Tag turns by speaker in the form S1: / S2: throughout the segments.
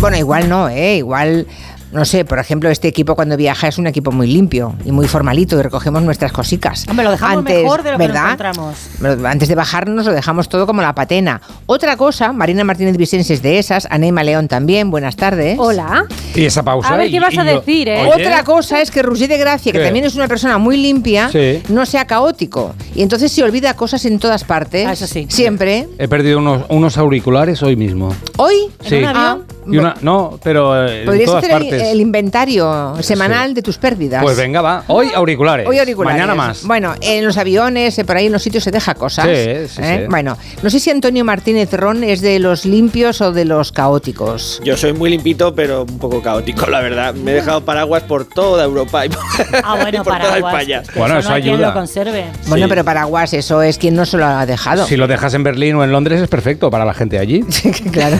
S1: Bueno, igual no, ¿eh? Igual no sé, por ejemplo, este equipo cuando viaja es un equipo muy limpio y muy formalito y recogemos nuestras cositas.
S2: Hombre, lo dejamos mejor de lo que nos encontramos.
S1: Antes de bajarnos lo dejamos todo como la patena. Otra cosa, Marina Martínez Vicens es de esas, Anema León también, buenas tardes.
S3: Hola.
S4: Y esa pausa.
S2: A ver qué vas a decir, ¿eh?
S1: Otra cosa es que Roger de Gracia, que también es una persona muy limpia, no sea caótico. Y entonces se olvida cosas en todas partes.
S2: Ah, eso sí.
S1: Siempre.
S4: He perdido unos, unos auriculares hoy mismo.
S1: ¿Hoy?
S4: Sí.
S2: ¿En un avión?
S4: Ah, no, pero eh, en todas
S1: hacer
S4: partes
S1: el inventario semanal de tus pérdidas.
S4: Pues venga, va. Hoy auriculares.
S1: Hoy auriculares.
S4: Mañana más.
S1: Bueno, en los aviones, eh, por ahí en los sitios se deja cosas.
S4: Sí, sí,
S1: ¿eh? Bueno, no sé si Antonio Martínez Ron es de los limpios o de los caóticos.
S5: Yo soy muy limpito, pero un poco caótico, la verdad. Me he dejado paraguas por toda Europa y por,
S2: ah, bueno,
S5: por toda España.
S4: Bueno, eso, ayuda.
S2: Lo conserve.
S1: Bueno, pero paraguas, eso es quien no se lo ha dejado.
S4: Si lo dejas en Berlín o en Londres es perfecto para la gente allí.
S1: claro.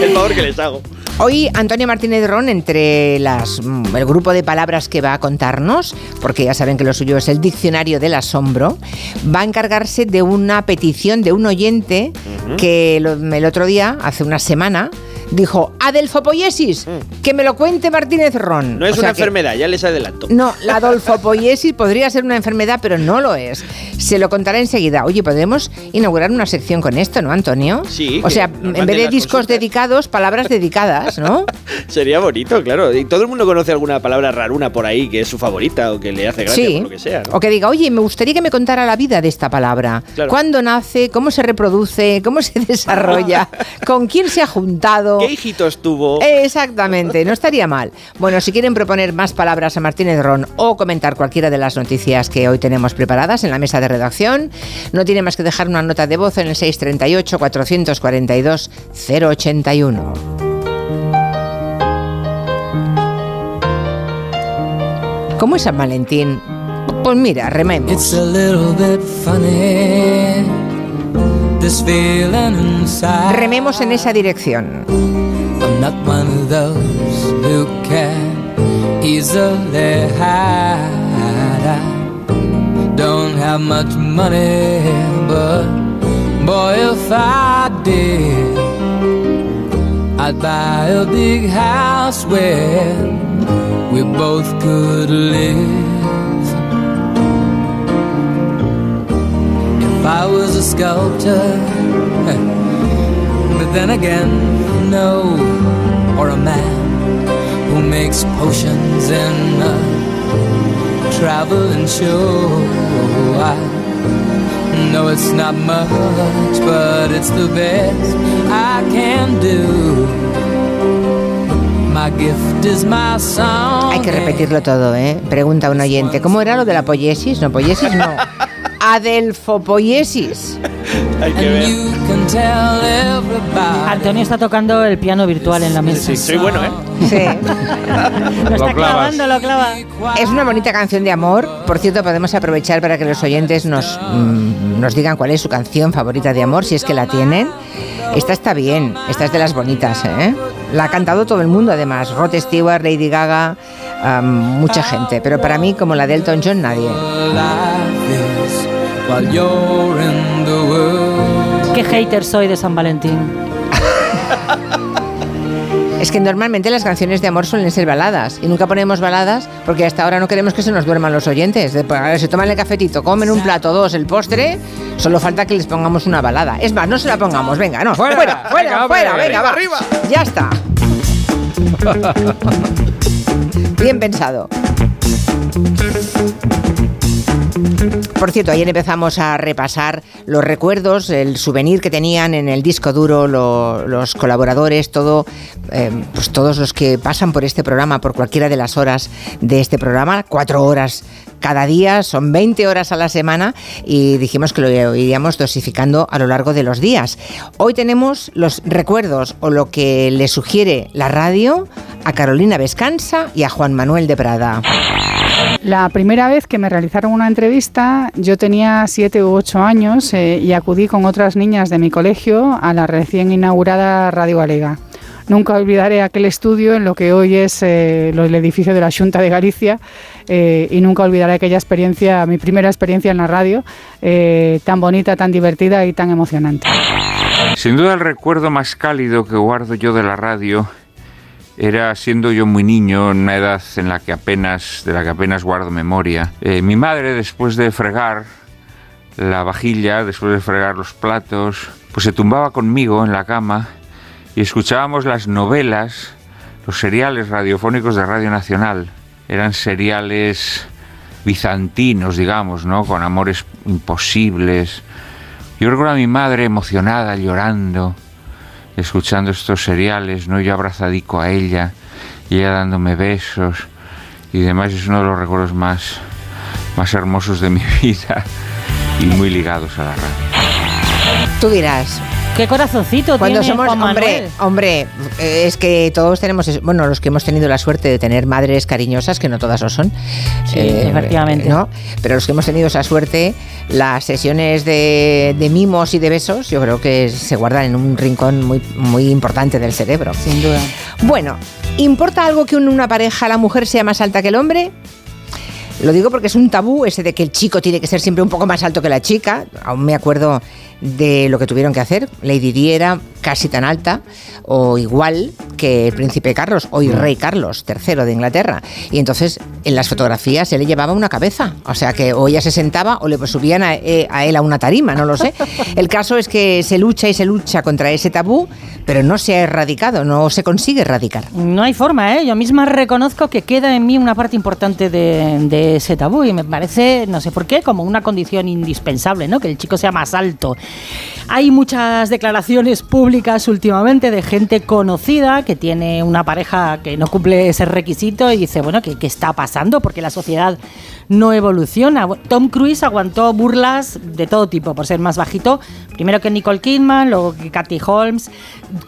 S5: el favor que les hago.
S1: Hoy Antonio Martínez Ron, entre las, mm, el grupo de palabras que va a contarnos, porque ya saben que lo suyo es el diccionario del asombro, va a encargarse de una petición de un oyente que el otro día, hace una semana, dijo adelfopoiesis, mm. que me lo cuente Martínez Ron.
S5: No es una enfermedad, ya les adelanto.
S1: No, la adolfopoiesis podría ser una enfermedad, pero no lo es. Se lo contará enseguida. Oye, podemos inaugurar una sección con esto, ¿no, Antonio?
S5: Sí.
S1: O sea, en vez de discos dedicados, palabras dedicadas, ¿no?
S5: Sería bonito, claro. Y todo el mundo conoce alguna palabra raruna por ahí que es su favorita o que le hace gracia
S1: sí.
S5: lo que sea.
S1: O que diga, oye, me gustaría que me contara la vida de esta palabra. ¿Cuándo nace? ¿Cómo se reproduce? ¿Cómo se desarrolla? ¿Con quién se ha juntado?
S5: ¿Qué hijitos tuvo?
S1: Exactamente, no estaría mal. Bueno, si quieren proponer más palabras a Martínez Ron o comentar cualquiera de las noticias que hoy tenemos preparadas en la mesa de redacción, no tiene más que dejar una nota de voz en el 638 442 081. ¿Cómo es San Valentín? Pues mira, rememos. Rememos en esa dirección. I'm not one of those who can easily hide. I don't have much money, but boy, if I did, I'd buy a big house where we both could live. If I was a sculptor, but then again, know or a man who makes potions in a traveling show. I know it's not much, but it's the best I can do. My gift is my song. Hay que repetirlo todo, ¿eh? Pregunta un oyente. ¿Cómo era lo de la poiesis? No, poiesis no. Adelfopoiesis.
S5: Hay que ver.
S2: Antonio está tocando el piano virtual en la mesa.
S5: Sí, soy bueno, ¿eh?
S1: Sí.
S2: lo está clavando, lo clava.
S1: Es una bonita canción de amor. Por cierto, podemos aprovechar para que los oyentes nos, mm, nos digan cuál es su canción favorita de amor, si es que la tienen. Esta está bien, esta es de las bonitas, ¿eh? La ha cantado todo el mundo, además. Rod Stewart, Lady Gaga, mucha gente. Pero para mí, como la de Elton John, nadie.
S2: Qué hater soy de San Valentín.
S1: Es que normalmente las canciones de amor suelen ser baladas y nunca ponemos baladas porque hasta ahora no queremos que se nos duerman los oyentes. Pues, se toman el cafetito, comen un plato, dos, el postre, solo falta que les pongamos una balada. Es más, no se la pongamos, venga, no, fuera, fuera, fuera, fuera venga, va, arriba. Ya está. Bien pensado. Por cierto, ayer empezamos a repasar los recuerdos, el souvenir que tenían en el disco duro los colaboradores, eh, pues todos los que pasan por este programa, por cualquiera de las horas de este programa, cuatro horas cada día, son 20 horas a la semana y dijimos que lo iríamos dosificando a lo largo de los días. Hoy tenemos los recuerdos o lo que le sugiere la radio a Carolina Vescanza y a Juan Manuel de Prada.
S3: La primera vez que me realizaron una entrevista, yo tenía siete u ocho años eh, y acudí con otras niñas de mi colegio a la recién inaugurada Radio Galega. Nunca olvidaré aquel estudio en lo que hoy es eh, el edificio de la Junta de Galicia eh, y nunca olvidaré aquella experiencia, mi primera experiencia en la radio, tan bonita, tan divertida y tan emocionante.
S6: Sin duda el recuerdo más cálido que guardo yo de la radio era siendo yo muy niño, en una edad en la que apenas, de la que apenas guardo memoria. Eh, mi madre, después de fregar la vajilla, después de fregar los platos, pues se tumbaba conmigo en la cama y escuchábamos las novelas, los seriales radiofónicos de Radio Nacional. Eran seriales bizantinos, digamos, ¿no? Con amores imposibles. Yo recuerdo a mi madre emocionada, llorando, escuchando estos seriales, ¿no? Yo abrazadico a ella y ella dándome besos y demás. Es uno de los recuerdos más, más hermosos de mi vida y muy ligados a la radio.
S1: Tú dirás,
S2: Qué corazoncito
S1: Cuando
S2: tiene
S1: somos,
S2: Juan
S1: hombre,
S2: Manuel.
S1: hombre, eh, es que todos tenemos, bueno, los que hemos tenido la suerte de tener madres cariñosas, que no todas lo son,
S2: Sí, efectivamente.
S1: ¿no? Pero los que hemos tenido esa suerte, las sesiones de, de mimos y de besos, yo creo que se guardan en un rincón muy, muy importante del cerebro.
S2: Sin duda.
S1: Bueno, ¿importa algo que en una pareja la mujer sea más alta que el hombre? Lo digo porque es un tabú ese de que el chico tiene que ser siempre un poco más alto que la chica. Aún me acuerdo de lo que tuvieron que hacer. Lady Di era casi tan alta o igual que el príncipe Carlos, hoy rey Carlos III de Inglaterra. Y entonces en las fotografías él le llevaba una cabeza. O sea que o ella se sentaba o le subían a, eh, a él a una tarima, no lo sé. El caso es que se lucha y se lucha contra ese tabú, pero no se ha erradicado, no se consigue erradicar.
S2: No hay forma, ¿eh? Yo misma reconozco que queda en mí una parte importante de, de ese tabú y me parece, no sé por qué, como una condición indispensable, ¿no? Que el chico sea más alto. Hay muchas declaraciones públicas últimamente de gente conocida que tiene una pareja que no cumple ese requisito y dice, bueno, ¿qué, qué está pasando? Porque la sociedad no evoluciona. Tom Cruise aguantó burlas de todo tipo por ser más bajito. Primero que Nicole Kidman, luego que Kathy Holmes.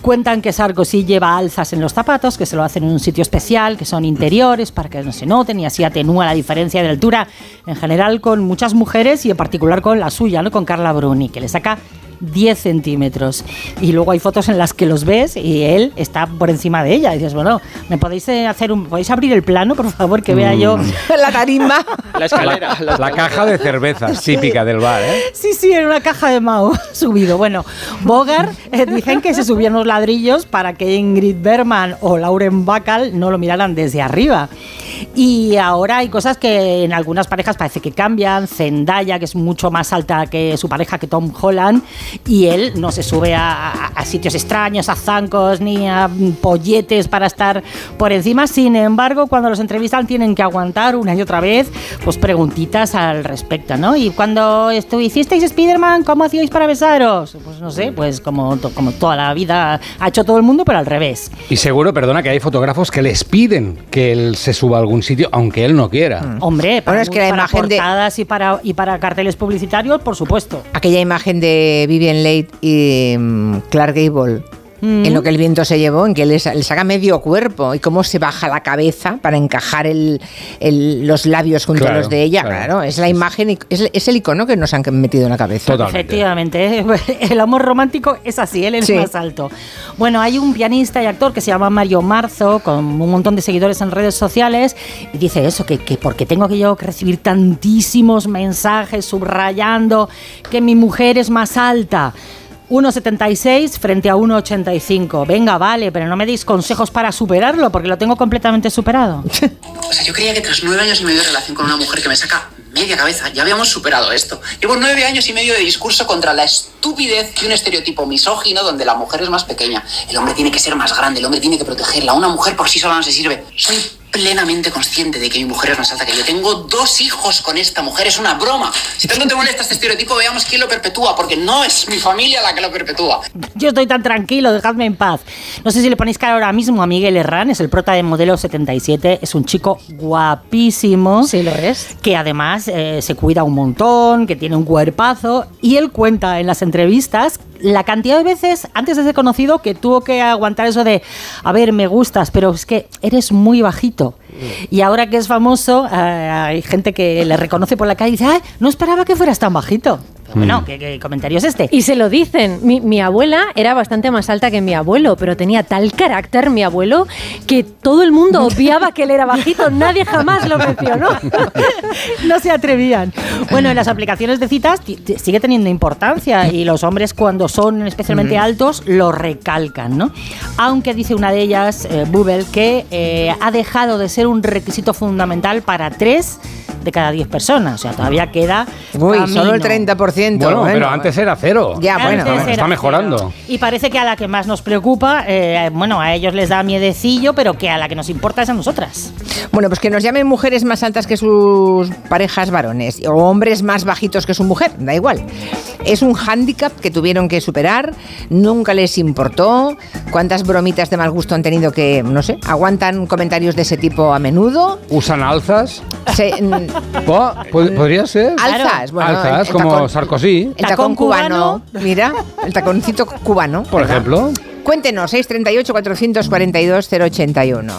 S2: Cuentan que Sarkozy lleva alzas en los zapatos, que se lo hacen en un sitio especial, que son interiores para que no se noten y así atenúa la diferencia de altura en general con muchas mujeres y en particular con la suya, ¿no? con Carla Bruni, que le saca 10 centímetros. Y luego hay fotos en las que los ves y él está por encima de ella. Y dices, bueno, ¿me podéis eh, hacer un. ¿Podéis abrir el plano, por favor, que vea yo?
S1: la tarima.
S5: La escalera. la
S4: caja de cervezas típica del bar, ¿eh?
S2: Sí, sí, en una caja de Mao subido. Bueno, Bogart eh, dicen que se subían los ladrillos para que Ingrid Bergman o Lauren Bacall no lo miraran desde arriba. Y ahora hay cosas que en algunas parejas parece que cambian. Zendaya, que es mucho más alta que su pareja, que Tom Holland, y él no se sube a, a- sitios extraños, a zancos ni a polletes para estar por encima. Sin embargo, cuando los entrevistan tienen que aguantar una y otra vez pues preguntitas al respecto, ¿no? Y cuando esto, hicisteis Spider-Man, ¿cómo hacíais para besaros? Pues no sé, pues como, como toda la vida ha hecho todo el mundo, pero al revés.
S4: Y seguro, perdona, que hay fotógrafos que les piden que él se suba a algún sitio, aunque él no quiera.
S2: Hombre, para,
S1: Bueno, es que la
S2: para
S1: imagen de-
S2: portadas y, para, y para carteles publicitarios, por supuesto.
S1: Aquella imagen de Vivian Leigh y mm, Clark Gable.
S2: Mm.
S1: En lo que el viento se llevó, en que le, sa- le saca medio cuerpo y cómo se baja la cabeza para encajar el- el- los labios junto
S4: Claro,
S1: a los de ella.
S4: claro.
S1: Claro, es la imagen, y- es, es el icono que nos han metido en la cabeza.
S4: Totalmente.
S2: Efectivamente, el amor romántico es así, él es
S1: Sí.
S2: más alto. Bueno, hay un pianista y actor que se llama Mario Marzo, con un montón de seguidores en redes sociales, y dice eso, que, que porque tengo que yo que recibir tantísimos mensajes subrayando que mi mujer es más alta. 1,76 frente a 1,85. Venga, vale, pero no me deis consejos para superarlo, porque lo tengo completamente superado.
S7: O sea, yo creía que tras nueve años y medio de relación con una mujer que me saca media cabeza, ya habíamos superado esto. Llevo nueve años y medio de discurso contra la estupidez de un estereotipo misógino donde la mujer es más pequeña. El hombre tiene que ser más grande, el hombre tiene que protegerla. Una mujer por sí sola no se sirve. Plenamente consciente de que mi mujer es más alta que yo. Tengo dos hijos con esta mujer, es una broma. Si tanto te molesta este estereotipo, veamos quién lo perpetúa, porque no es mi familia la que lo perpetúa.
S2: Yo estoy tan tranquilo, dejadme en paz. No sé si le ponéis cara ahora mismo a Miguel Herrán, es el prota de Modelo 77, es un chico guapísimo.
S1: Sí, lo es.
S2: Que además eh, se cuida un montón, que tiene un cuerpazo. Y él cuenta en las entrevistas la cantidad de veces antes de ser conocido que tuvo que aguantar eso de, a ver, me gustas, pero es que eres muy bajito. Y ahora que es famoso, eh, hay gente que le reconoce por la calle y dice, "Ay, no esperaba que fueras tan bajito. Pero Bueno, ¿qué, qué comentario es este?
S8: Y se lo dicen. Mi, mi abuela era bastante más alta que mi abuelo, pero tenía tal carácter mi abuelo que todo el mundo obviaba que él era bajito. Nadie jamás lo mencionó.
S2: no se atrevían. Bueno, en las aplicaciones de citas sigue teniendo importancia y los hombres cuando son especialmente altos lo recalcan, ¿no? Aunque dice una de ellas, eh, Bubble, que eh, ha dejado de ser un requisito fundamental para tres de cada diez personas. O sea, todavía queda
S1: Uy, solo el
S2: camino.
S1: 30%.
S9: Bueno, pero antes era cero.
S1: Ya, bueno.
S9: Está mejorando.
S2: cero. Y parece que a la que más nos preocupa, eh, bueno, a ellos les da miedecillo, pero que a la que nos importa es a nosotras.
S1: Bueno, pues que nos llamen mujeres más altas que sus parejas varones o hombres más bajitos que su mujer, da igual. Es un hándicap que tuvieron que superar, nunca les importó. ¿Cuántas bromitas de mal gusto han tenido que, no sé, aguantan comentarios de ese tipo a menudo?
S9: ¿Usan alzas?
S1: Se-
S9: Po- pod- ¿Podría ser?
S1: alzas, bueno,
S9: alzas, como
S1: tacón-
S9: Sarkozy,
S1: El tacón, cubano, mira, el taconcito cubano.
S9: por
S1: ¿verdad?
S9: ejemplo.
S1: Cuéntenos, 638 442 081.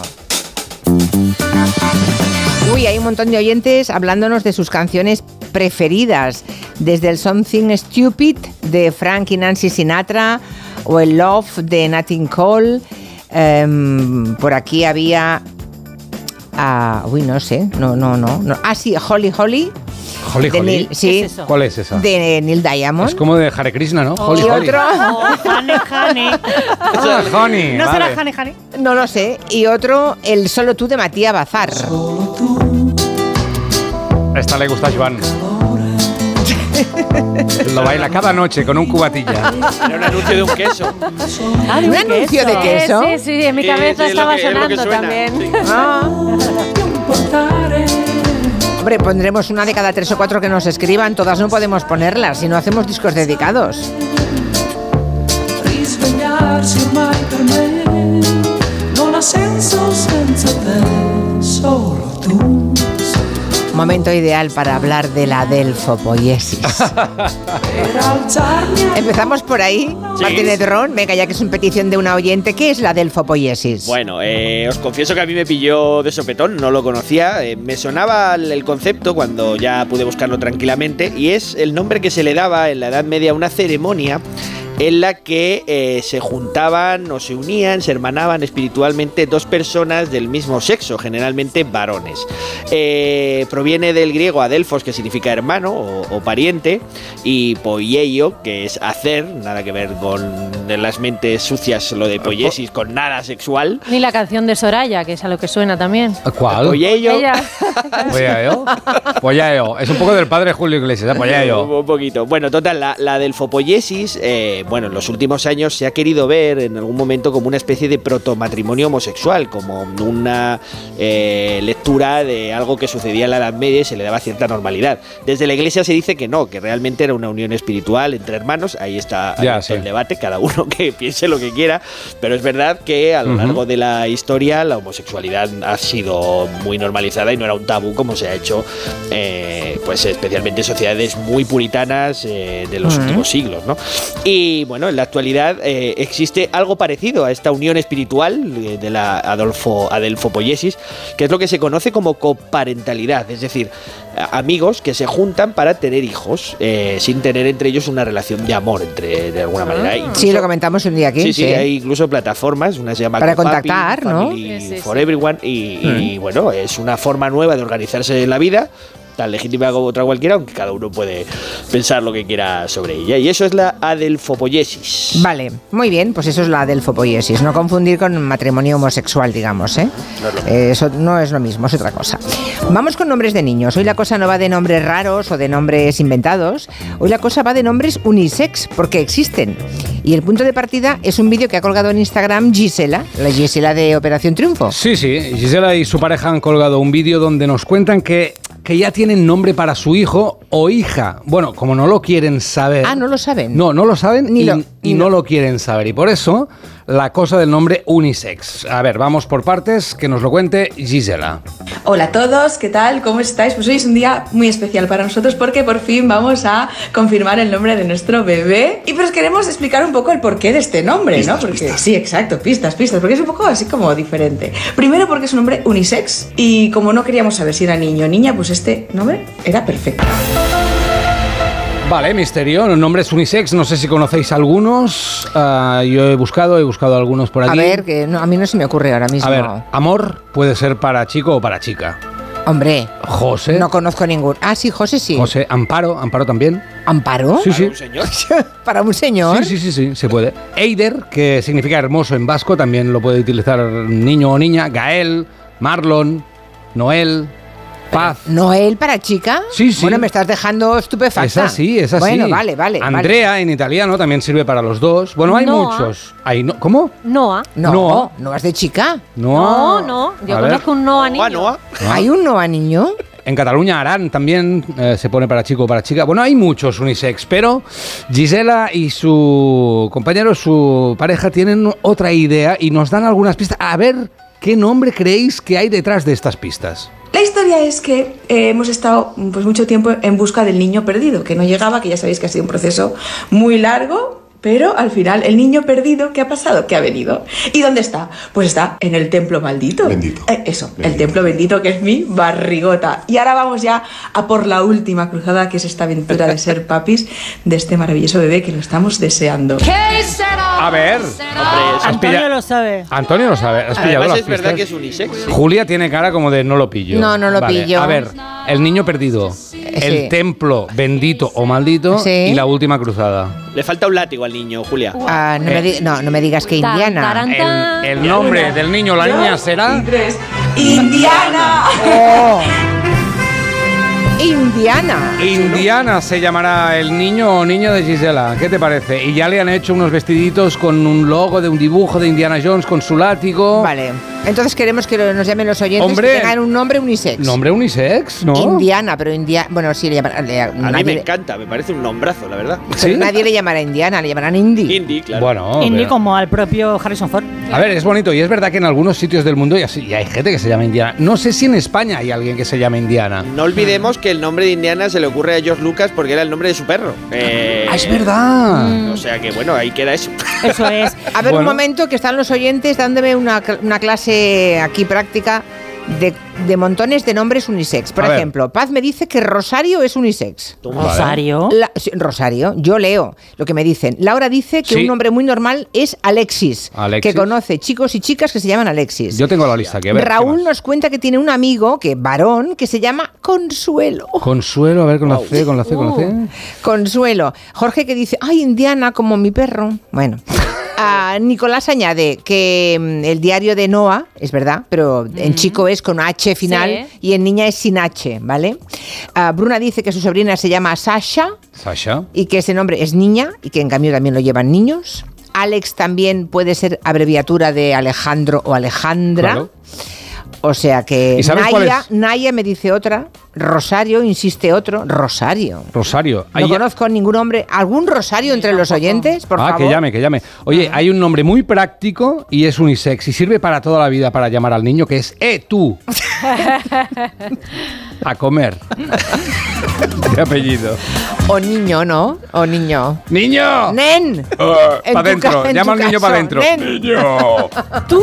S1: Uy, hay un montón de oyentes hablándonos de sus canciones preferidas, desde el Something Stupid de Frank y Nancy Sinatra o el Love de Nat King Cole. Em, por aquí había... ah, uy, no sé, no, no, no, no. Ah, sí, Holly Holly.
S9: Holly Holly.
S1: Neil- sí,
S2: ¿Qué es eso?
S9: ¿Cuál es esa?
S1: de Neil Diamond.
S9: Es como de Hare Krishna, ¿no? Holly
S1: y
S9: Holly.
S1: otro...
S2: Oh, Jane, Jane.
S9: Ah, honey,
S2: ¿No será
S9: vale.
S2: Jane, Jane?
S1: No lo sé. Y otro, el Solo tú de Matías Bazar.
S9: Esta le gusta a Joan. Lo baila cada noche con un cubatilla.
S10: Era un anuncio de un queso.
S2: Ah,
S1: ¿Un anuncio de queso?
S8: Sí, sí, en mi cabeza
S10: sí, es
S8: estaba
S10: que- es
S8: sonando
S10: suena,
S8: también.
S10: sí.
S1: Ah. Hombre, pondremos una de cada tres o cuatro que nos escriban. Todas no podemos ponerlas si no hacemos discos dedicados.
S11: senso senza te, solo tu.
S1: Momento ideal para hablar de la delfopoiesis. Empezamos por ahí.
S10: Sí.
S1: Martínez Ron, venga, ya que es un petición de una oyente. ¿Qué es la delfopoiesis?
S10: Bueno, eh, os confieso que a mí me pilló de sopetón, no lo conocía. eh, me sonaba el el concepto cuando ya pude buscarlo tranquilamente y es el nombre que se le daba en la Edad Media a una ceremonia en la que eh, se juntaban o se unían, se hermanaban espiritualmente dos personas del mismo sexo, generalmente varones. Eh, proviene del griego adelfos, que significa hermano o, o pariente, y poieio, que es hacer, nada que ver con las mentes sucias, lo de poiesis, con nada sexual.
S8: Ni la canción de Soraya, que es a lo que suena también.
S9: ¿Cuál?
S10: Poieio.
S9: Polleo. Polleo. Es un poco del padre Julio Iglesias, ¿eh?
S10: Un, poquito. Bueno, total, la, la del fopoiesis, eh, bueno, en los últimos años se ha querido ver en algún momento como una especie de protomatrimonio homosexual, como una eh, lectura de algo que sucedía en la Edad Media y se le daba cierta normalidad. Desde la iglesia se dice que no, que realmente era una unión espiritual entre hermanos, ahí está
S9: Ya,
S10: abierto
S9: sí.
S10: el debate, cada uno que piense lo que quiera, pero es verdad que a lo largo de la historia la homosexualidad ha sido muy normalizada y no era un tabú como se ha hecho, eh, pues especialmente en sociedades muy puritanas eh, de los últimos siglos, ¿no? Y bueno, en la actualidad eh, existe algo parecido a esta unión espiritual eh, de la Adolfo Adelfopoiesis, que es lo que se conoce como coparentalidad, es decir, amigos que se juntan para tener hijos eh, sin tener entre ellos una relación de amor, entre de alguna manera.
S1: Sí,
S10: Incluso-
S1: lo comentamos un día aquí.
S10: Sí, sí, hay incluso plataformas, una se llama
S1: Para
S10: Copapi,
S1: contactar, ¿no?
S10: Family
S8: Sí, sí,
S10: for
S8: sí.
S10: Everyone y, y, bueno, es una forma nueva de organizarse en la vida, tan legítima como otra cualquiera, aunque cada uno puede pensar lo que quiera sobre ella. Y eso es la adelfopoiesis.
S1: Vale, muy bien, pues eso es la delfopoiesis. No confundir con matrimonio homosexual, digamos, ¿eh? Eh, Eso no es lo mismo, es otra cosa. Vamos con nombres de niños. Hoy la cosa no va de nombres raros o de nombres inventados. Hoy la cosa va de nombres unisex, porque existen. Y el punto de partida es un vídeo que ha colgado en Instagram Gisela, la Gisela de Operación Triunfo.
S9: Sí, sí. Gisela y su pareja han colgado un vídeo donde nos cuentan que, que ya tienen nombre para su hijo o hija. Bueno, como no lo quieren saber.
S1: Ah, no lo saben.
S9: No, no lo saben
S1: Ni
S9: y,
S1: lo-
S9: y no
S1: lo
S9: quieren saber. Y por eso la cosa del nombre unisex. A ver, vamos por partes, que nos lo cuente Gisela.
S12: Hola a todos, ¿qué tal? ¿Cómo estáis? Pues hoy es un día muy especial para nosotros porque por fin vamos a confirmar el nombre de nuestro bebé. Y pues queremos explicar un poco el porqué de este nombre, ¿no? Porque sí, exacto, pistas, pistas, porque es un poco así como diferente. Primero porque es un nombre unisex y como no queríamos saber si era niño o niña, pues este nombre era perfecto.
S9: Vale, misterio, nombres unisex, no sé si conocéis algunos. Ah, yo he buscado, he buscado algunos por
S1: A
S9: aquí.
S1: ver, que no, a mí no se me ocurre ahora mismo.
S9: A ver, amor puede ser para chico o para chica.
S1: Hombre,
S9: José.
S1: no conozco ningún. Ah, sí, José sí.
S9: José, Amparo, Amparo también.
S1: ¿Amparo?
S9: Sí, sí.
S10: Un señor.
S1: Para un señor.
S9: Sí, sí, sí, sí, se puede. Eider, que significa hermoso en vasco, también lo puede utilizar niño o niña. Gael, Marlon, Noel, Paz.
S1: ¿Noel para chica?
S9: Sí, sí.
S1: Bueno, me estás dejando estupefacta.
S9: Es así, es así.
S1: Bueno, vale, vale.
S9: Andrea en italiano también sirve para los dos. Bueno, hay
S8: Noa.
S9: muchos. Hay no- ¿Cómo?
S8: Noah.
S1: vale. No,
S9: Noa.
S1: no, es de chica.
S8: No, no. Yo conozco un Noah niño.
S10: Noa, Noa.
S1: ¿Hay un Noa niño?
S9: En Cataluña, Arán también eh, se pone para chico o para chica. Bueno, hay muchos unisex, pero Gisela y su compañero, su pareja, tienen otra idea y nos dan algunas pistas. A ver, ¿qué nombre creéis que hay detrás de estas pistas?
S12: La historia es que eh, hemos estado pues, mucho tiempo en busca del niño perdido, que no llegaba, que ya sabéis que ha sido un proceso muy largo, pero al final el niño perdido, ¿qué ha pasado? ¿Qué ha venido? ¿Y dónde está? Pues está en el templo maldito.
S13: Bendito.
S12: Eh, eso, el templo bendito que es mi barrigota. Y ahora vamos ya a por la última cruzada, que es esta aventura de ser papis de este maravilloso bebé que lo estamos deseando.
S9: A ver.
S10: Hombre, es-
S9: Has
S2: Antonio
S9: pilla-
S2: lo sabe.
S9: Antonio lo sabe. Has pillado
S10: Además
S9: las
S10: es verdad que es unisex.
S9: Julia tiene cara como de no lo pillo.
S1: No, no lo
S9: Vale,
S1: pillo.
S9: A ver, el niño perdido, el
S1: sí.
S9: templo bendito o maldito
S1: Sí.
S9: y la última cruzada.
S10: Le falta un látigo al niño, Julia.
S1: Ah, no, me di- no, no me digas que
S8: Tan,
S1: Indiana.
S8: taran, tan.
S9: El, el nombre del niño o la niña será.
S12: ¡Indiana!
S1: Oh. Indiana.
S9: Indiana se llamará el niño o niña de Gisela. ¿Qué te parece? Y ya le han hecho unos vestiditos con un logo de un dibujo de Indiana Jones con su látigo.
S1: Vale. Entonces queremos que nos llamen los oyentes
S9: Hombre.
S1: que tengan un nombre unisex.
S9: Nombre unisex, ¿no?
S1: Indiana, pero Indiana. Bueno, sí, le llamarán.
S10: A mí
S1: nadie,
S10: me
S1: le-
S10: encanta, me parece un nombrazo, la verdad.
S1: pero
S9: ¿Sí?
S1: nadie le llamará Indiana, le llamarán Indy.
S10: Indie, claro.
S9: Bueno,
S2: Indy
S9: pero-
S2: como al propio Harrison Ford.
S9: A ver, es bonito y es verdad que en algunos sitios del mundo ya, sí- ya hay gente que se llama Indiana. No sé si en España hay alguien que se llama Indiana.
S10: No olvidemos que el nombre de Indiana se le ocurre a George Lucas porque era el nombre de su perro. Eh,
S9: Ah, es verdad.
S10: O sea que bueno, ahí queda eso.
S2: Eso es.
S1: A ver, un
S9: Bueno.
S1: momento que están los oyentes dándome una, una clase aquí práctica de, de montones de nombres unisex. Por
S9: A ver.
S1: ejemplo, Paz me dice que Rosario es unisex.
S2: Rosario.
S1: La- sí, Rosario, yo leo lo que me dicen. Laura dice que
S9: Sí.
S1: un nombre muy normal es Alexis,
S9: Alexis.
S1: que conoce chicos y chicas que se llaman Alexis.
S9: Yo tengo la lista. A ver, ¿qué
S1: Raúl
S9: más?
S1: nos cuenta que tiene un amigo, que varón, que se llama Consuelo.
S9: Consuelo, a ver, con la C, con la C, con la C.
S1: Uh, Consuelo. Jorge que dice, ay, Indiana, como mi perro. Bueno. Ah, Nicolás añade que mm, el diario de Noah, es verdad, pero en chico es con H final
S8: Sí.
S1: y en niña es sin H, ¿vale? Ah, Bruna dice que su sobrina se llama Sasha
S9: Sasha.
S1: y que ese nombre es niña y que en cambio también lo llevan niños. Alex también puede ser abreviatura de Alejandro o Alejandra.
S9: Claro.
S1: O sea que
S9: ¿Y sabes cuál
S1: Naya? Naya me dice otra, Rosario insiste otro, Rosario.
S9: Rosario.
S1: No
S9: Hay-
S1: conozco ningún hombre. ¿Algún Rosario entre los oyentes? Por
S9: ah,
S1: favor.
S9: que llame, que llame. Oye, hay un nombre muy práctico y es unisex y sirve para toda la vida para llamar al niño que es ¡Eh, tú! A comer. De apellido.
S1: O niño, ¿no? O niño.
S9: ¡Niño!
S1: ¡Nen! En
S9: para adentro, llama al niño para adentro. ¡Niño!
S1: ¡Tú!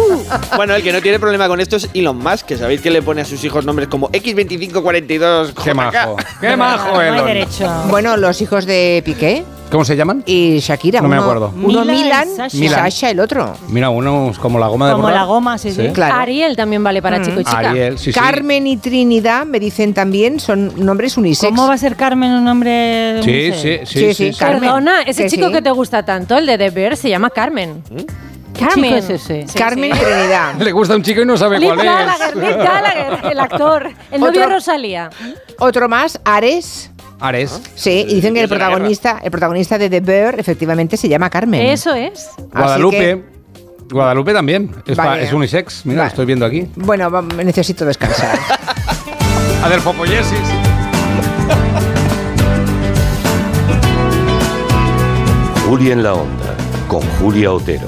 S10: Bueno, el que no tiene problema con esto es Elon Musk, que sabéis que le pone a sus hijos nombres como X2542.
S9: ¡Qué majo! ¡Qué majo,
S2: No hay
S9: Elon!
S2: derecho.
S1: Bueno, los hijos de Piqué
S9: ¿Cómo se llaman?
S1: y Shakira.
S9: No me acuerdo.
S1: Uno
S2: Milan y
S1: Milan,
S2: Sasha.
S1: y
S9: Milan.
S1: Sasha el otro.
S9: Mira, uno es como la goma de
S2: Como
S9: borrar.
S2: la goma, sí, sí.
S1: Claro.
S8: Ariel también vale para chico y chica.
S9: Ariel, sí, sí.
S1: Carmen y Trinidad me dicen también, son nombres unisex.
S2: ¿Cómo va a ser Carmen un nombre?
S9: Sí,
S2: unisex?
S9: sí, sí.
S1: Sí,
S9: sí,
S1: sí,
S9: sí.
S1: Carmen.
S8: Perdona, ese
S1: Que
S8: chico
S1: sí.
S8: que te gusta tanto, el de The Bear, se llama Carmen. Carmen.
S2: chico es ese?
S8: Sí,
S1: Carmen
S8: sí.
S1: Trinidad.
S9: Le gusta un chico y no sabe cuál es.
S8: Nick Gallagher, el actor. El novio de
S1: Otro-
S8: Rosalía.
S1: Otro más, Ares.
S9: Ares.
S1: Sí, y dicen que el protagonista, el protagonista de The Bear efectivamente se llama Carmen.
S8: Eso es.
S9: Guadalupe.
S1: que-
S9: Guadalupe también. Es, pa-
S1: Vale.
S9: es unisex. Mira,
S1: Vale.
S9: lo estoy viendo aquí.
S1: Bueno, necesito descansar.
S4: A del Popoyesis.
S13: Julia en la onda, con Julia Otero.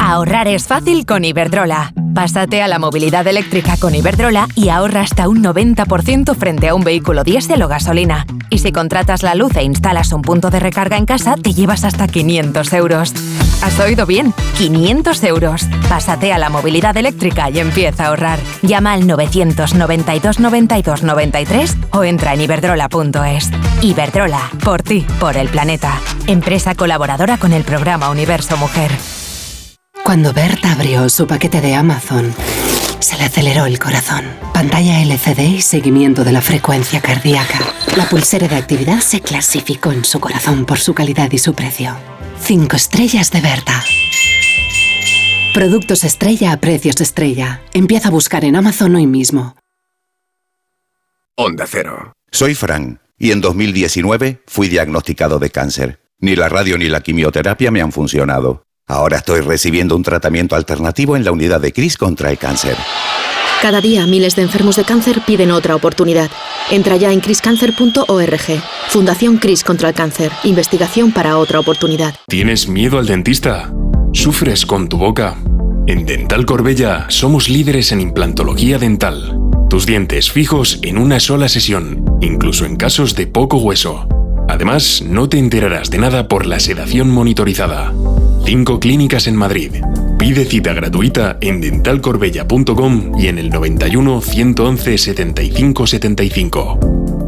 S14: Ahorrar es fácil con Iberdrola. Pásate a la movilidad eléctrica con Iberdrola y ahorra hasta un 90% frente a un vehículo diésel o gasolina. Y si contratas la luz e instalas un punto de recarga en casa, te llevas hasta 500 euros. ¿Has oído bien? 500 euros. Pásate a la movilidad eléctrica y empieza a ahorrar. Llama al 992 92 93 o entra en iberdrola.es. Iberdrola, por ti, por el planeta. Empresa colaboradora con el programa Universo Mujer.
S15: Cuando Berta abrió su paquete de Amazon, se le aceleró el corazón. Pantalla LCD y seguimiento de la frecuencia cardíaca. La pulsera de actividad se clasificó en su corazón por su calidad y su precio. Cinco estrellas de Berta. Productos estrella a precios estrella. Empieza a buscar en Amazon hoy mismo.
S16: Onda Cero. Soy Fran y en 2019 fui diagnosticado de cáncer. Ni la radio ni la quimioterapia me han funcionado. Ahora estoy recibiendo un tratamiento alternativo en la unidad de CRIS contra el cáncer.
S17: Cada día miles de enfermos de cáncer piden otra oportunidad. Entra ya en criscancer.org. Fundación CRIS contra el cáncer. Investigación para otra oportunidad.
S18: ¿Tienes miedo al dentista? ¿Sufres con tu boca? En Dental Corbella somos líderes en implantología dental. Tus dientes fijos en una sola sesión, incluso en casos de poco hueso. Además, no te enterarás de nada por la sedación monitorizada. Cinco clínicas en Madrid. Pide cita gratuita en dentalcorbella.com y en el 91 111 75 75.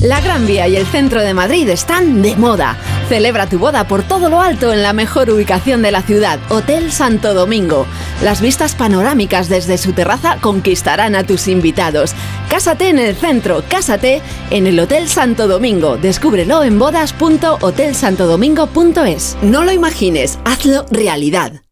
S19: La Gran Vía y el centro de Madrid están de moda. Celebra tu boda por todo lo alto en la mejor ubicación de la ciudad, Hotel Santo Domingo. Las vistas panorámicas desde su terraza conquistarán a tus invitados. Cásate en el centro, cásate en el Hotel Santo Domingo. Descúbrelo en bodas.hotelsantodomingo.es. No lo imagines, hazlo realidad.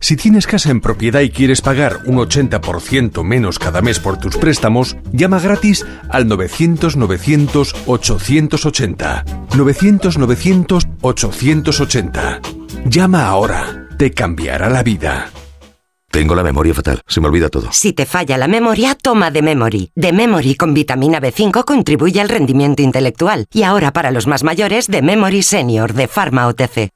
S20: Si tienes casa en propiedad y quieres pagar un 80% menos cada mes por tus préstamos, llama gratis al 900-900-880. 900-900-880. Llama ahora. Te cambiará la vida.
S21: Tengo la memoria fatal, se me olvida todo.
S22: Si te falla la memoria, toma de Memory. De Memory con vitamina B5 contribuye al rendimiento intelectual. Y ahora para los más mayores, de Memory Senior de Pharma OTC.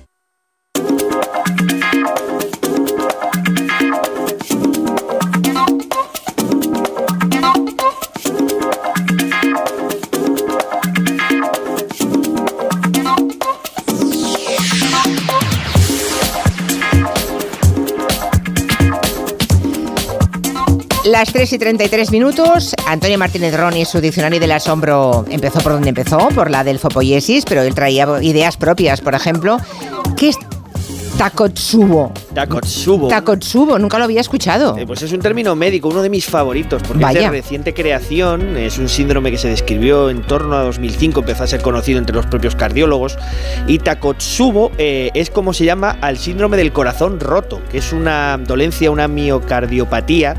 S1: Las 3 y 33 minutos, Antonio Martínez Roni, su diccionario del asombro, empezó por donde empezó, por la del fopoyesis, pero él traía ideas propias, por ejemplo. ¿Qué es Takotsubo.
S10: Takotsubo.
S1: Takotsubo, nunca lo había escuchado.
S10: Eh, pues es un término médico, uno de mis favoritos, porque
S1: Vaya.
S10: es de reciente creación, es un síndrome que se describió en torno a 2005, empezó a ser conocido entre los propios cardiólogos, y Takotsubo eh, es como se llama al síndrome del corazón roto, que es una dolencia, una miocardiopatía,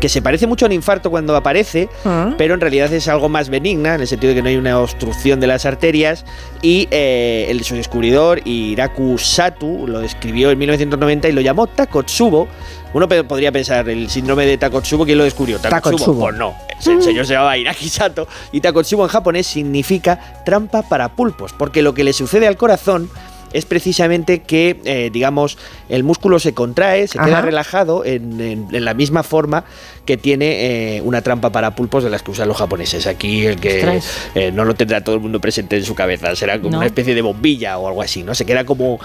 S10: que se parece mucho a un infarto cuando aparece,
S1: Ah.
S10: pero en realidad es algo más benigna, en el sentido de que no hay una obstrucción de las arterias, y eh, el, su descubridor, Hiraku Satu, lo describió en 1990 y lo llamó Takotsubo. Uno podría pensar, el síndrome de Takotsubo, ¿quién lo descubrió? Takotsubo.
S1: Takotsubo.
S10: Pues no, el señor se llamaba Hiraki Sato. Y Takotsubo en japonés significa trampa para pulpos, porque lo que le sucede al corazón es precisamente que, eh, digamos, el músculo se contrae, se queda relajado en, en- en la misma forma que tiene eh, una trampa para pulpos de las que usan los japoneses. Aquí el que eh, no lo tendrá todo el mundo presente en su cabeza, será como
S1: No.
S10: una especie de bombilla o algo así, ¿no? Se queda como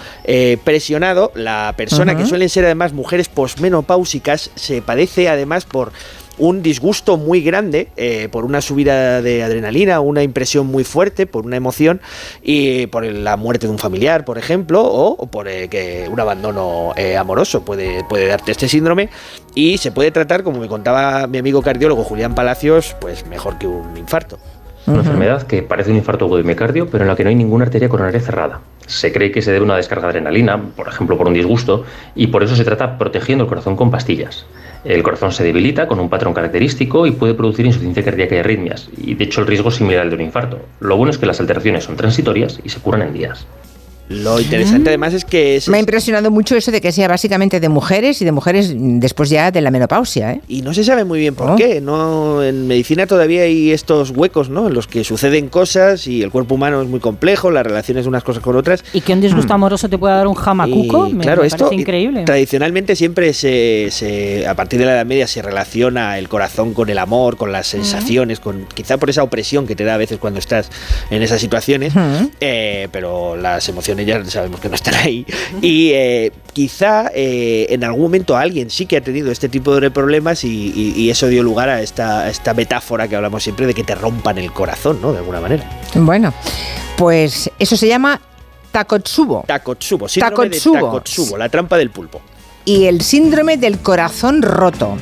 S10: presionado. La persona, que suelen ser además mujeres posmenopáusicas, se padece además por un disgusto muy grande eh, por una subida de adrenalina, una impresión muy fuerte, por una emoción y por la muerte de un familiar, por ejemplo, o, o por eh, que un abandono eh, amoroso puede, puede darte este síndrome y se puede tratar, como me contaba mi amigo cardiólogo Julián Palacios, pues mejor que un infarto.
S23: Una enfermedad que parece un infarto agudo de miocardio, pero en la que no hay ninguna arteria coronaria cerrada. Se cree que se debe a una descarga de adrenalina, por ejemplo por un disgusto, y por eso se trata protegiendo el corazón con pastillas. El corazón se debilita con un patrón característico y puede producir insuficiencia cardíaca y arritmias, y de hecho el riesgo es similar al de un infarto. Lo bueno es que las alteraciones son transitorias y se curan en días.
S10: Lo interesante además es que es,
S1: Me ha impresionado mucho eso de que sea básicamente de mujeres y de mujeres mm, después ya de la menopausia. ¿eh?
S10: Y no se sabe muy bien por
S1: Oh.
S10: qué. No, en medicina todavía hay estos huecos, ¿no? En los que suceden cosas y el cuerpo humano es muy complejo, las relaciones de unas cosas con otras.
S24: Y que un disgusto amoroso te pueda dar un jamacuco,
S10: Y,
S24: me,
S10: claro,
S24: me
S10: esto
S24: increíble.
S10: tradicionalmente siempre se, se- a partir de la Edad Media se relaciona el corazón con el amor, con las sensaciones, con quizá por esa opresión que te da a veces cuando estás en esas situaciones, eh, pero las emociones ya sabemos que no están ahí. Y eh, quizá eh, en algún momento alguien sí que ha tenido este tipo de problemas y, y- y eso dio lugar a esta, a esta metáfora que hablamos siempre de que te rompan el corazón, ¿no? De alguna manera.
S1: Bueno, pues eso se llama Takotsubo.
S10: Takotsubo, síndrome
S1: Takotsubo.
S10: de Takotsubo, la trampa del pulpo.
S1: Y el síndrome del corazón roto.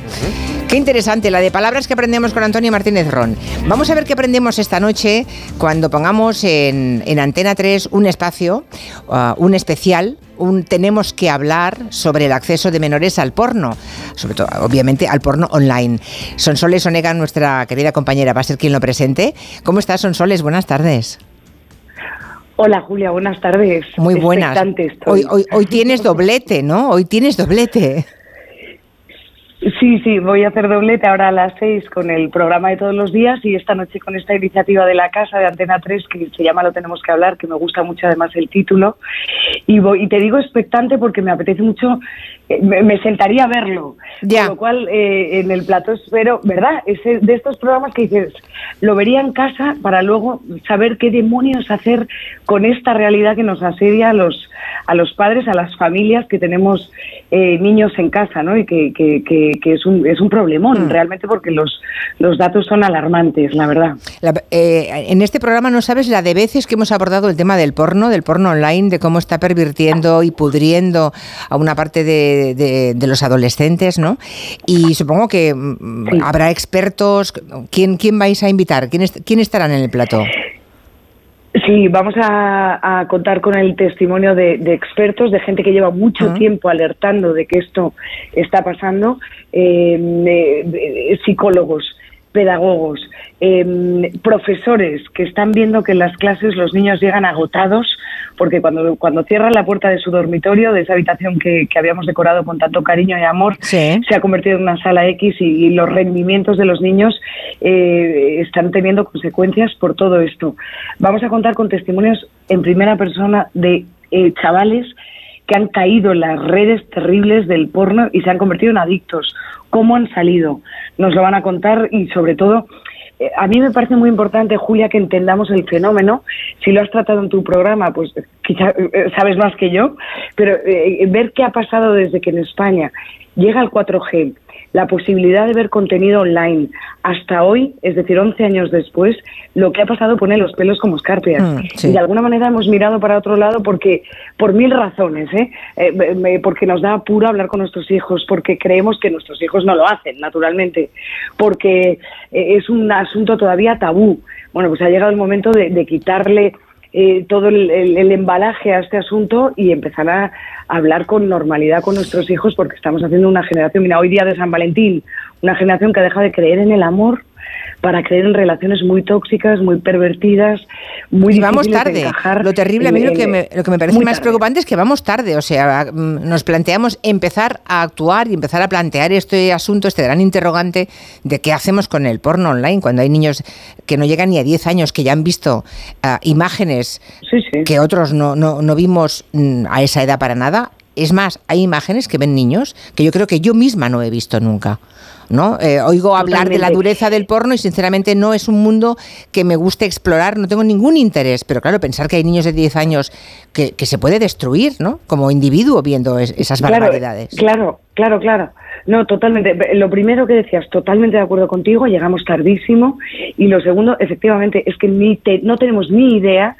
S1: Qué interesante, la de palabras que aprendemos con Antonio Martínez Ron. Vamos a ver qué aprendemos esta noche cuando pongamos en, en Antena 3 un espacio, uh, un especial, un tenemos que hablar sobre el acceso de menores al porno. sobre todo, obviamente, al porno online. Sonsoles Onega, nuestra querida compañera, va a ser quien lo presente. ¿Cómo estás, Sonsoles? Buenas tardes.
S25: Hola Julia, buenas tardes.
S1: Muy buenas. Hoy, hoy, hoy tienes doblete, ¿no? Hoy tienes doblete.
S25: Sí, sí, voy a hacer doblete ahora a las seis con el programa de todos los días y esta noche con esta iniciativa de la casa de Antena 3 que se llama Lo tenemos que hablar, que me gusta mucho además el título. Y, voy, y te digo expectante porque me apetece mucho, eh, me, sentaría a verlo.
S1: Ya.
S25: Con lo cual eh, en el plato espero, ¿verdad? Ese, de estos programas que dices, lo vería en casa para luego saber qué demonios hacer con esta realidad que nos asedia a los, a los padres, a las familias que tenemos eh, niños en casa, ¿no? Y que, que, que, que es, un, es un problemón
S1: Mm.
S25: realmente porque los, los datos son alarmantes, la verdad.
S1: La- eh, en este programa no sabes la de veces que hemos abordado el tema del porno, del porno online, de cómo está pervirtiendo y pudriendo a una parte de, de- de los adolescentes, ¿no? Y supongo que mm, habrá expertos. ¿Quién, ¿Quién vais a invitar? ¿Quién, est- quién estarán en el plató?
S25: Sí, vamos a, a contar con el testimonio de, de expertos, de gente que lleva mucho tiempo alertando de que esto está pasando, eh, psicólogos, pedagogos, eh, profesores que están viendo que en las clases los niños llegan agotados porque cuando, cuando cierran la puerta de su dormitorio, de esa habitación que, que habíamos decorado con tanto cariño y amor, se ha convertido en una sala X y, y los rendimientos de los niños eh, están teniendo consecuencias por todo esto. Vamos a contar con testimonios en primera persona de eh, chavales que han caído en las redes terribles del porno y se han convertido en adictos. ¿Cómo han salido? Nos lo van a contar y sobre todo eh, a mí me parece muy importante, Julia, que entendamos el fenómeno. Si lo has tratado en tu programa, pues quizá eh, sabes más que yo, pero eh, ver qué ha pasado desde que en España llega el 4G, la posibilidad de ver contenido online hasta hoy, es decir, 11 años después, lo que ha pasado pone los pelos como escarpias.
S1: Mm, sí.
S25: Y de alguna manera hemos mirado para otro lado porque, por mil razones, ¿eh? Eh, me- porque nos da apuro hablar con nuestros hijos, porque creemos que nuestros hijos no lo hacen, naturalmente, porque eh, es un asunto todavía tabú. Bueno, pues ha llegado el momento de, de quitarle eh, todo el, el- el embalaje a este asunto y empezar a hablar con normalidad con nuestros hijos porque estamos haciendo una generación, mira, hoy día de San Valentín, una generación que deja de creer en el amor para creer en relaciones muy tóxicas, muy pervertidas, muy
S1: y vamos
S25: de
S1: tarde. Lo terrible, a mí lo que me, lo que me parece más
S25: tarde.
S1: preocupante es que vamos tarde. O sea, mm, nos planteamos empezar a actuar y empezar a plantear este asunto, este gran interrogante de qué hacemos con el porno online cuando hay niños que no llegan ni a 10 años que ya han visto ah, imágenes que otros no, no, no vimos mm, a esa edad para nada. Es más, hay imágenes que ven niños que yo creo que yo misma no he visto nunca. ¿No? Eh, oigo hablar de la dureza del porno y sinceramente no es un mundo que me guste explorar, no tengo ningún interés, pero claro, pensar que hay niños de 10 años que, que se puede destruir, ¿no? Como individuo viendo es- esas
S25: Claro,
S1: barbaridades.
S25: Claro, claro, claro. No, totalmente. Lo primero que decías, totalmente de acuerdo contigo, llegamos tardísimo. Y lo segundo, efectivamente, es que ni te- no tenemos ni idea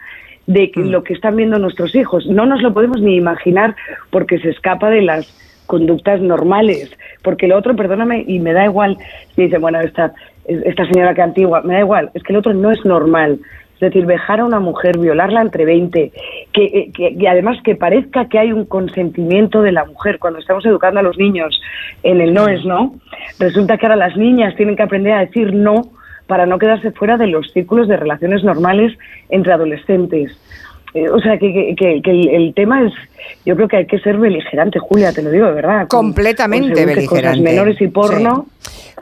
S25: de
S1: Mm.
S25: que lo que están viendo nuestros hijos. No nos lo podemos ni imaginar porque se escapa de las conductas normales. Porque lo otro, perdóname, y me da igual si dice, bueno, esta, esta señora que antigua, me da igual, es que el otro no es normal. Es decir, dejar a una mujer, violarla entre 20, que, eh, que, y además que parezca que hay un consentimiento de la mujer cuando estamos educando a los niños en el no es no, resulta que ahora las niñas tienen que aprender a decir no para no quedarse fuera de los círculos de relaciones normales entre adolescentes. Eh, o sea, que, que- el, el tema es, yo creo que hay que ser beligerante, Julia, te lo digo de verdad. con-
S1: Completamente
S25: con cosas
S1: beligerante.
S25: menores y porno.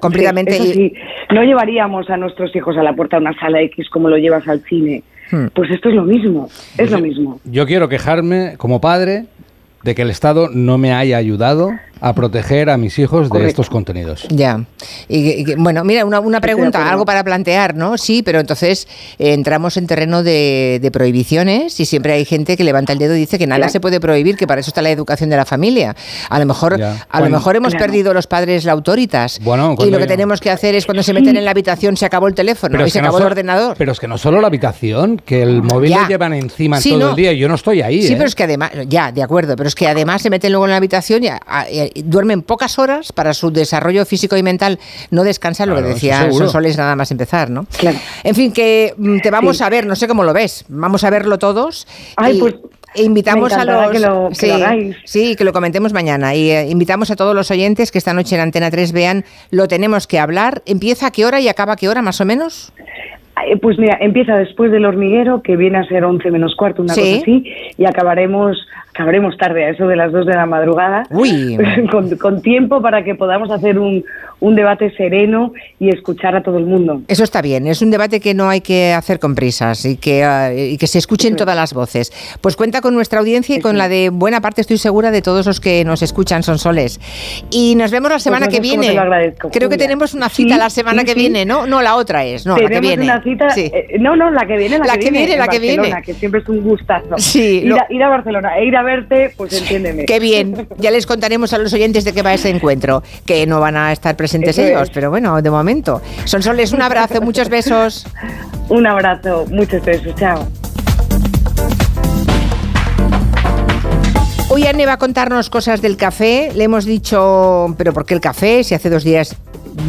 S1: Completamente.
S25: Sí, no llevaríamos a nuestros hijos a la puerta de una sala X como lo llevas al cine.
S1: Hmm.
S25: Pues esto es lo mismo, es lo mismo.
S9: Yo quiero quejarme como padre de que el Estado no me haya ayudado a proteger a mis hijos de
S1: Correcto.
S9: estos contenidos.
S1: Ya. Y, y- bueno, mira, una, una pregunta, algo para plantear, ¿no? Sí, pero entonces eh, entramos en terreno de, de prohibiciones y siempre hay gente que levanta el dedo y dice que nada
S25: Claro.
S1: se puede prohibir, que para eso está la educación de la familia. A lo mejor,
S9: Ya.
S1: a lo mejor hemos
S9: Claro.
S1: perdido los padres la autoritas.
S9: Bueno,
S1: y lo que
S9: yo-
S1: tenemos que hacer es cuando se meten en la habitación se acabó el teléfono y se
S9: no
S1: acabó el ordenador.
S9: Pero es que no solo la habitación, que el móvil
S1: Ya.
S9: lo llevan encima
S1: Sí,
S9: todo
S1: no.
S9: el día y yo no estoy ahí.
S1: Sí,
S9: ¿eh?
S1: pero es que además, ya, de acuerdo, pero es que además se meten luego en la habitación y, a- a- y duermen pocas horas para su desarrollo físico y mental. No descansan, lo que decía. Sonsoles nada más empezar, ¿no? En fin, que mm, te vamos a ver, no sé cómo lo ves, vamos a verlo todos.
S25: Ay,
S1: y-
S25: pues
S1: e invitamos
S25: Me
S1: a los
S25: que lo- que
S1: sí,
S25: lo
S1: sí, que lo comentemos mañana y eh, invitamos a todos los oyentes que esta noche en Antena 3 vean lo tenemos que hablar. ¿Empieza a qué hora y acaba a qué hora más o menos?
S25: Eh, Pues mira, empieza después del hormiguero, que viene a ser 11 menos cuarto, una
S1: Sí.
S25: cosa así, y acabaremos acabaremos tarde, a eso de las 2 de la madrugada,
S1: Uy.
S25: con, con tiempo para que podamos hacer un, un debate sereno y escuchar a todo el mundo.
S1: Eso está bien, es un debate que no hay que hacer con prisas y que, eh, y que se escuchen todas las voces. Pues cuenta con nuestra audiencia y con la de buena parte, estoy segura, de todos los que nos escuchan, son soles. Y nos vemos la semana
S25: no
S1: que viene.
S25: te lo agradezco,
S1: Creo que tenemos una cita
S25: Sí,
S1: la semana
S25: sí,
S1: que
S25: sí.
S1: viene, ¿no? No, la otra es, no, la que viene.
S25: una cita,
S1: Sí.
S25: eh, no, no, la que viene, la,
S1: La que viene,
S25: en
S1: la que viene.
S25: Que siempre es un gustazo.
S1: Sí,
S25: ir,
S1: lo-
S25: a, ir a Barcelona e ir a verte, pues entiéndeme.
S1: Qué bien, ya les contaremos a los oyentes de qué va ese encuentro, que no van a estar presentes
S25: Eso
S1: ellos,
S25: es.
S1: pero bueno, de momento. Son soles, un abrazo, muchos besos.
S25: Un abrazo, muchos besos, chao.
S1: Hoy Anne va a contarnos cosas del café. Le hemos dicho, pero ¿por qué el café? Si hace dos días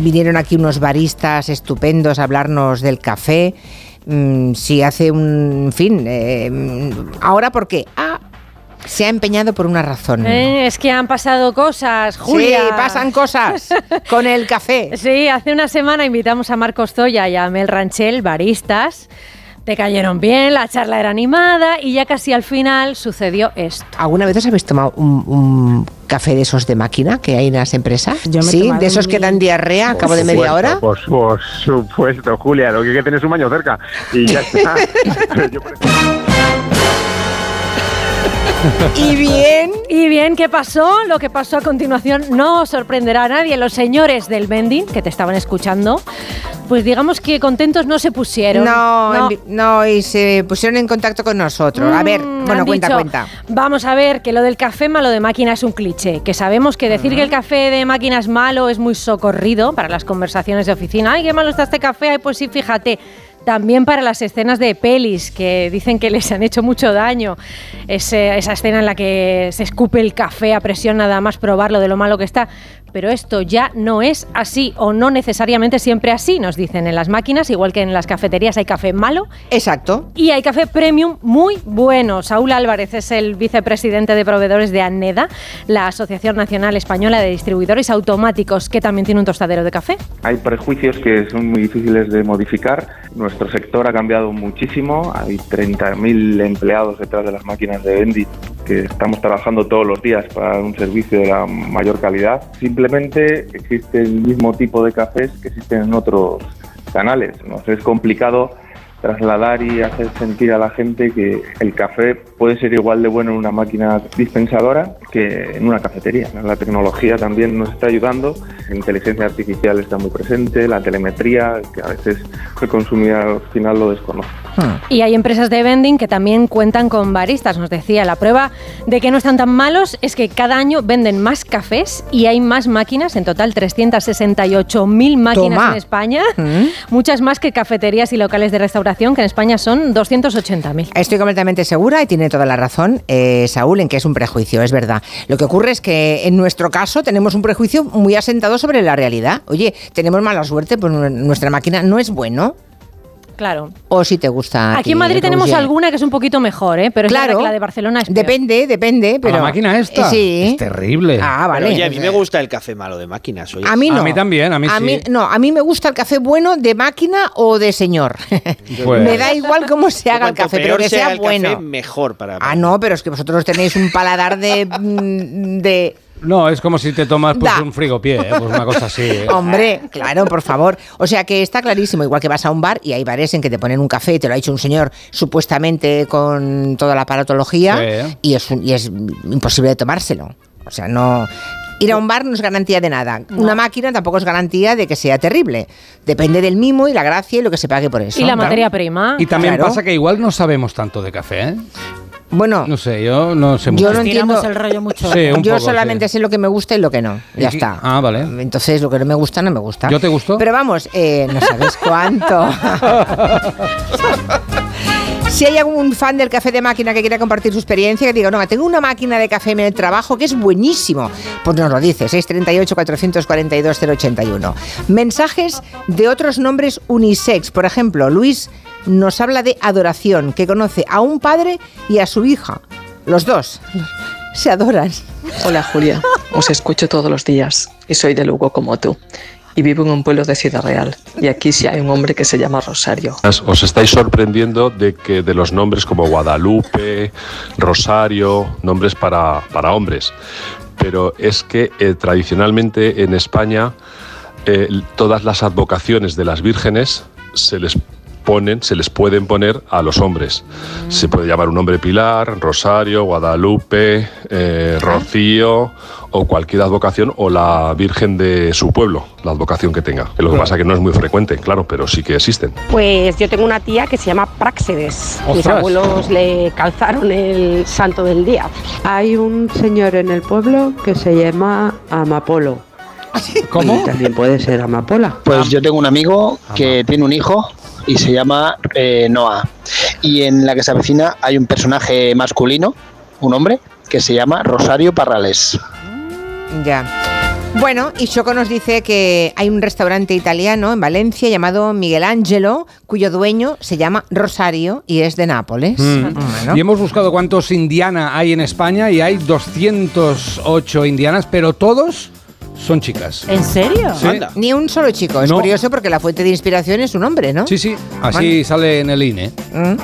S1: vinieron aquí unos baristas estupendos a hablarnos del café. Mm, si hace un, en fin, eh, mm, ahora ¿por qué? Ah, se ha empeñado por una razón.
S8: Eh, es que han pasado cosas, Julia.
S1: Sí, pasan cosas con el café.
S8: Sí, hace una semana invitamos a Marcos Zoya y a Mel Ranchel, baristas. Te cayeron bien, la charla era animada y ya casi al final sucedió esto.
S1: ¿Alguna vez os habéis tomado un, un café de esos de máquina que hay en las empresas?
S24: Yo me
S1: sí, de esos que dan diarrea a cabo de media hora.
S26: Por, por supuesto, Julia, lo que hay que tener es un baño cerca y ya está.
S1: Y bien.
S8: Y bien, ¿qué pasó? Lo que pasó a continuación no sorprenderá a nadie. Los señores del vending, que te estaban escuchando, pues digamos que contentos no se pusieron.
S1: No, no, y se pusieron en contacto con nosotros. a ver,
S8: Mm,
S1: bueno, cuenta,
S8: dicho,
S1: cuenta.
S8: Vamos a ver que lo del café malo de máquina es un cliché, que sabemos que decir que el café de máquina es malo es muy socorrido para las conversaciones de oficina. Ay, qué malo está este café. Ay, pues sí, fíjate. También para las escenas de pelis que dicen que les han hecho mucho daño. Ese- esa escena en la que se escupe el café a presión nada más probarlo de lo malo que está. Pero esto ya no es así o no necesariamente siempre así, nos dicen en las máquinas, igual que en las cafeterías hay café malo.
S1: Exacto.
S8: Y hay café premium muy bueno. Saúl Álvarez es el vicepresidente de proveedores de ANEDA, la Asociación Nacional Española de Distribuidores Automáticos, que también tiene un tostadero de café.
S26: Hay prejuicios que son muy difíciles de modificar. Nuestro sector ha cambiado muchísimo. Hay 30.000 empleados detrás de las máquinas de vending que estamos trabajando todos los días para un servicio de la mayor calidad. Simplemente existe el mismo tipo de cafés que existen en otros canales. Nos es complicado trasladar y hacer sentir a la gente que el café puede ser igual de bueno en una máquina dispensadora que en una cafetería. La tecnología también nos está ayudando, la inteligencia artificial está muy presente, la telemetría, que a veces el consumidor al final lo desconoce.
S8: Y hay empresas de vending que también cuentan con baristas, nos decía. La prueba de que no están tan malos es que cada año venden más cafés y hay más máquinas, en total 368.000 máquinas
S1: Toma.
S8: en España, muchas más que cafeterías y locales de restauración, que en España son 280.000.
S1: Estoy completamente segura y tiene toda la razón, eh, Saúl, en que es un prejuicio, es verdad. Lo que ocurre es que en nuestro caso tenemos un prejuicio muy asentado sobre la realidad. Oye, tenemos mala suerte, pues nu- nuestra máquina no es bueno.
S8: Claro.
S1: O si te gusta. a
S8: Aquí en Madrid tenemos alguna que es un poquito mejor, ¿eh? pero es
S1: Claro.
S8: que la de Barcelona es peor.
S1: Depende, depende, pero.
S9: la máquina esta?
S1: Sí.
S9: Es terrible.
S1: Ah, vale.
S10: Pero, oye, a mí me gusta el café malo de máquinas. Oye.
S1: A mí no.
S9: A mí también, a mí sí.
S1: no, a mí me gusta el café bueno de máquina o de señor.
S9: Pues-
S1: me da igual cómo se haga el café, pero que sea
S10: el
S1: bueno.
S10: café, mejor para.
S1: Ah, no, pero es que vosotros tenéis un paladar de. de
S9: No, es como si te tomas pues, un frigopié, ¿eh? pues una cosa así. ¿eh?
S1: Hombre, claro, por favor. O sea que está clarísimo, igual que vas a un bar y hay bares en que te ponen un café, y te lo ha dicho un señor supuestamente con toda la aparatología
S9: Sí.
S1: y, es, un- y es imposible de tomárselo. O sea, no... Ir a un bar no es garantía de nada. Una máquina tampoco es garantía de que sea terrible. Depende del mimo y la gracia y lo que se pague por eso.
S8: Y la
S1: Claro.
S8: materia prima.
S9: Y también
S1: Claro.
S9: pasa que igual no sabemos tanto de café, ¿eh?
S1: Bueno,
S9: No sé, yo no sé mucho.
S1: yo no entiendo.
S24: el rollo mucho.
S9: Sí, un
S1: yo
S9: poco,
S1: solamente
S9: sí.
S1: sé lo que me gusta y lo que no. Ya está.
S9: Ah, vale.
S1: Entonces, lo que no me gusta, no me gusta.
S9: ¿Yo te gustó?
S1: Pero vamos, eh, no sabes cuánto. Si hay algún fan del café de máquina que quiera compartir su experiencia, que diga, no, tengo una máquina de café en el trabajo que es buenísimo, pues nos lo dice, 638-442-081. Mensajes de otros nombres unisex. Por ejemplo, Luis nos habla de adoración, que conoce a un padre y a su hija. Los dos. Se adoran.
S27: Hola Julia, os escucho todos los días y soy de Lugo como tú. Y vivo en un pueblo de Ciudad Real. Y aquí sí hay un hombre que se llama Rosario.
S28: Os estáis sorprendiendo de que de los nombres como Guadalupe, Rosario, nombres para, para hombres. Pero es que eh, tradicionalmente en España eh, todas las advocaciones de las vírgenes se les ponen, se les pueden poner a los hombres. Se puede llamar un nombre Pilar, Rosario, Guadalupe, eh, Rocío o cualquier advocación o la Virgen de su pueblo, la advocación que tenga. Lo que pasa es que no es muy frecuente, claro, pero sí que existen.
S29: Pues yo tengo una tía que se llama Práxedes. Mis abuelos le calzaron el santo del día.
S30: Hay un señor en el pueblo que se llama Amapolo.
S9: ¿Cómo?
S30: Y también puede ser Amapola.
S31: Pues yo tengo un amigo que tiene un hijo y se llama eh, Noah. Y en la que se avecina hay un personaje masculino, un hombre, que se llama Rosario Parrales.
S1: Ya. Bueno, y Choco nos dice que hay un restaurante italiano en Valencia llamado Miguel Ángelo, cuyo dueño se llama Rosario y es de Nápoles.
S9: Mm.
S1: Bueno.
S9: Y hemos buscado cuántos Indiana hay en España y hay 208 indianas, pero todos son chicas.
S2: ¿En serio?
S9: Sí.
S1: Ni un solo chico. Es
S9: No.
S1: curioso porque la fuente de inspiración es un hombre, ¿no?
S9: Sí, sí, así sale en el INE.
S1: Mm.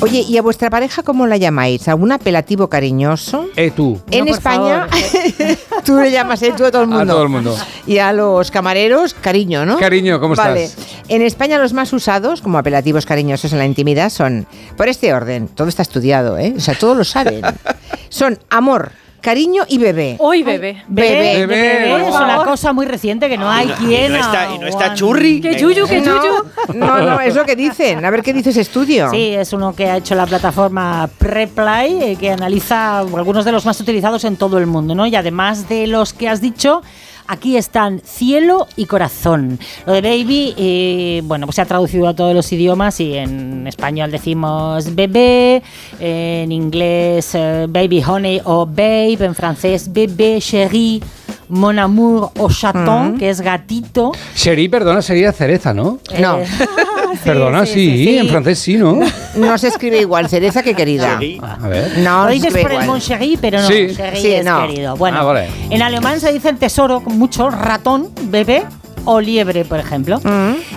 S1: Oye, ¿y a vuestra pareja cómo la llamáis? ¿Algún apelativo cariñoso?
S9: Eh, tú.
S1: En España, tú le llamas eh, tú a todo el
S9: A
S1: mundo.
S9: todo el mundo.
S1: Y a los camareros, cariño, ¿no?
S9: Cariño, ¿cómo
S1: vale.
S9: estás?
S1: En España los más usados como apelativos cariñosos en la intimidad son, por este orden, todo está estudiado, ¿eh? O sea, todos lo saben. son amor, cariño y bebé.
S2: Hoy bebé.
S1: Bebé.
S2: Bebé,
S1: por
S2: es una cosa muy reciente que no hay
S10: y no-
S2: quien.
S10: y no está- y no está churri.
S2: Que yuyu, que
S1: No,
S2: yuyu.
S1: No, no, es lo que dicen. A ver qué dice ese estudio.
S2: Sí, es uno que ha hecho la plataforma Preplay, eh, que analiza algunos de los más utilizados en todo el mundo, ¿no? Y además de los que has dicho, aquí están cielo y corazón. Lo de baby, eh, bueno, pues se ha traducido a todos los idiomas y en español decimos bebé, en inglés eh, baby honey o babe, en francés bébé, chéri, mon amour o chaton,
S1: Mm.
S2: que es gatito.
S9: Sherry, perdona, sería cereza, ¿no?
S1: No.
S9: perdona, sí,
S2: sí, sí.
S9: en francés sí, ¿no?
S1: No se escribe igual cereza que querida.
S9: A ver.
S1: No,
S2: Lo dices por el. Mon Chéri, pero no,
S9: Sí.
S2: Es
S1: no.
S2: querido. Bueno,
S9: Ah, vale.
S2: en alemán se dice el tesoro con mucho ratón, bebé o liebre, por ejemplo.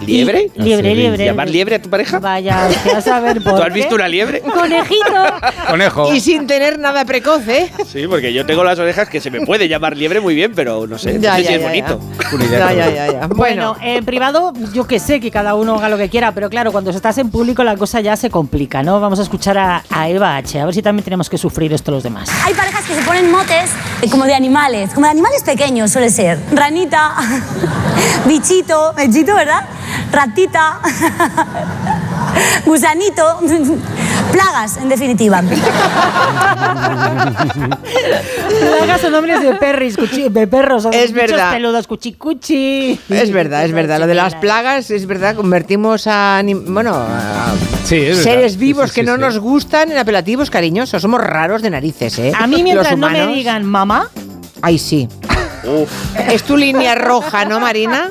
S10: ¿Liebre?
S2: Y- liebre, liebre.
S10: ¿Llamar liebre a tu pareja?
S2: Vaya, a ver por
S10: ¿Tú has visto una liebre?
S2: Conejito.
S9: Conejo.
S1: Y sin tener nada precoz, ¿eh?
S10: Sí, porque yo tengo las orejas que se me puede llamar liebre muy bien, pero no sé, no
S1: Ya,
S10: sé
S1: ya,
S10: si es
S1: ya,
S10: bonito.
S1: Ya, ya, ya, ya.
S2: Bueno, en privado yo que sé que cada uno haga lo que quiera, pero claro, cuando estás en público la cosa ya se complica, ¿no? Vamos a escuchar a, a Eva H, a ver si también tenemos que sufrir esto los demás.
S32: Hay parejas que se ponen motes eh, como de animales, como de animales pequeños suele ser. Ranita, bichito, bichito, ¿verdad? Ratita, gusanito, plagas, en definitiva.
S2: Plagas son nombres de perris, cuchi- de perros,
S1: Es verdad.
S2: peludos, cuchicuchi.
S1: Es verdad, es verdad. Lo de las plagas, es verdad, convertimos a, bueno, a
S9: Sí, es verdad.
S1: seres vivos
S9: sí,
S1: que
S9: sí,
S1: no
S9: sí.
S1: nos gustan en apelativos cariñosos. Somos raros de narices, ¿eh?
S2: A mí mientras no me digan mamá,
S1: Ay, sí. Es tu línea roja, ¿no, Marina?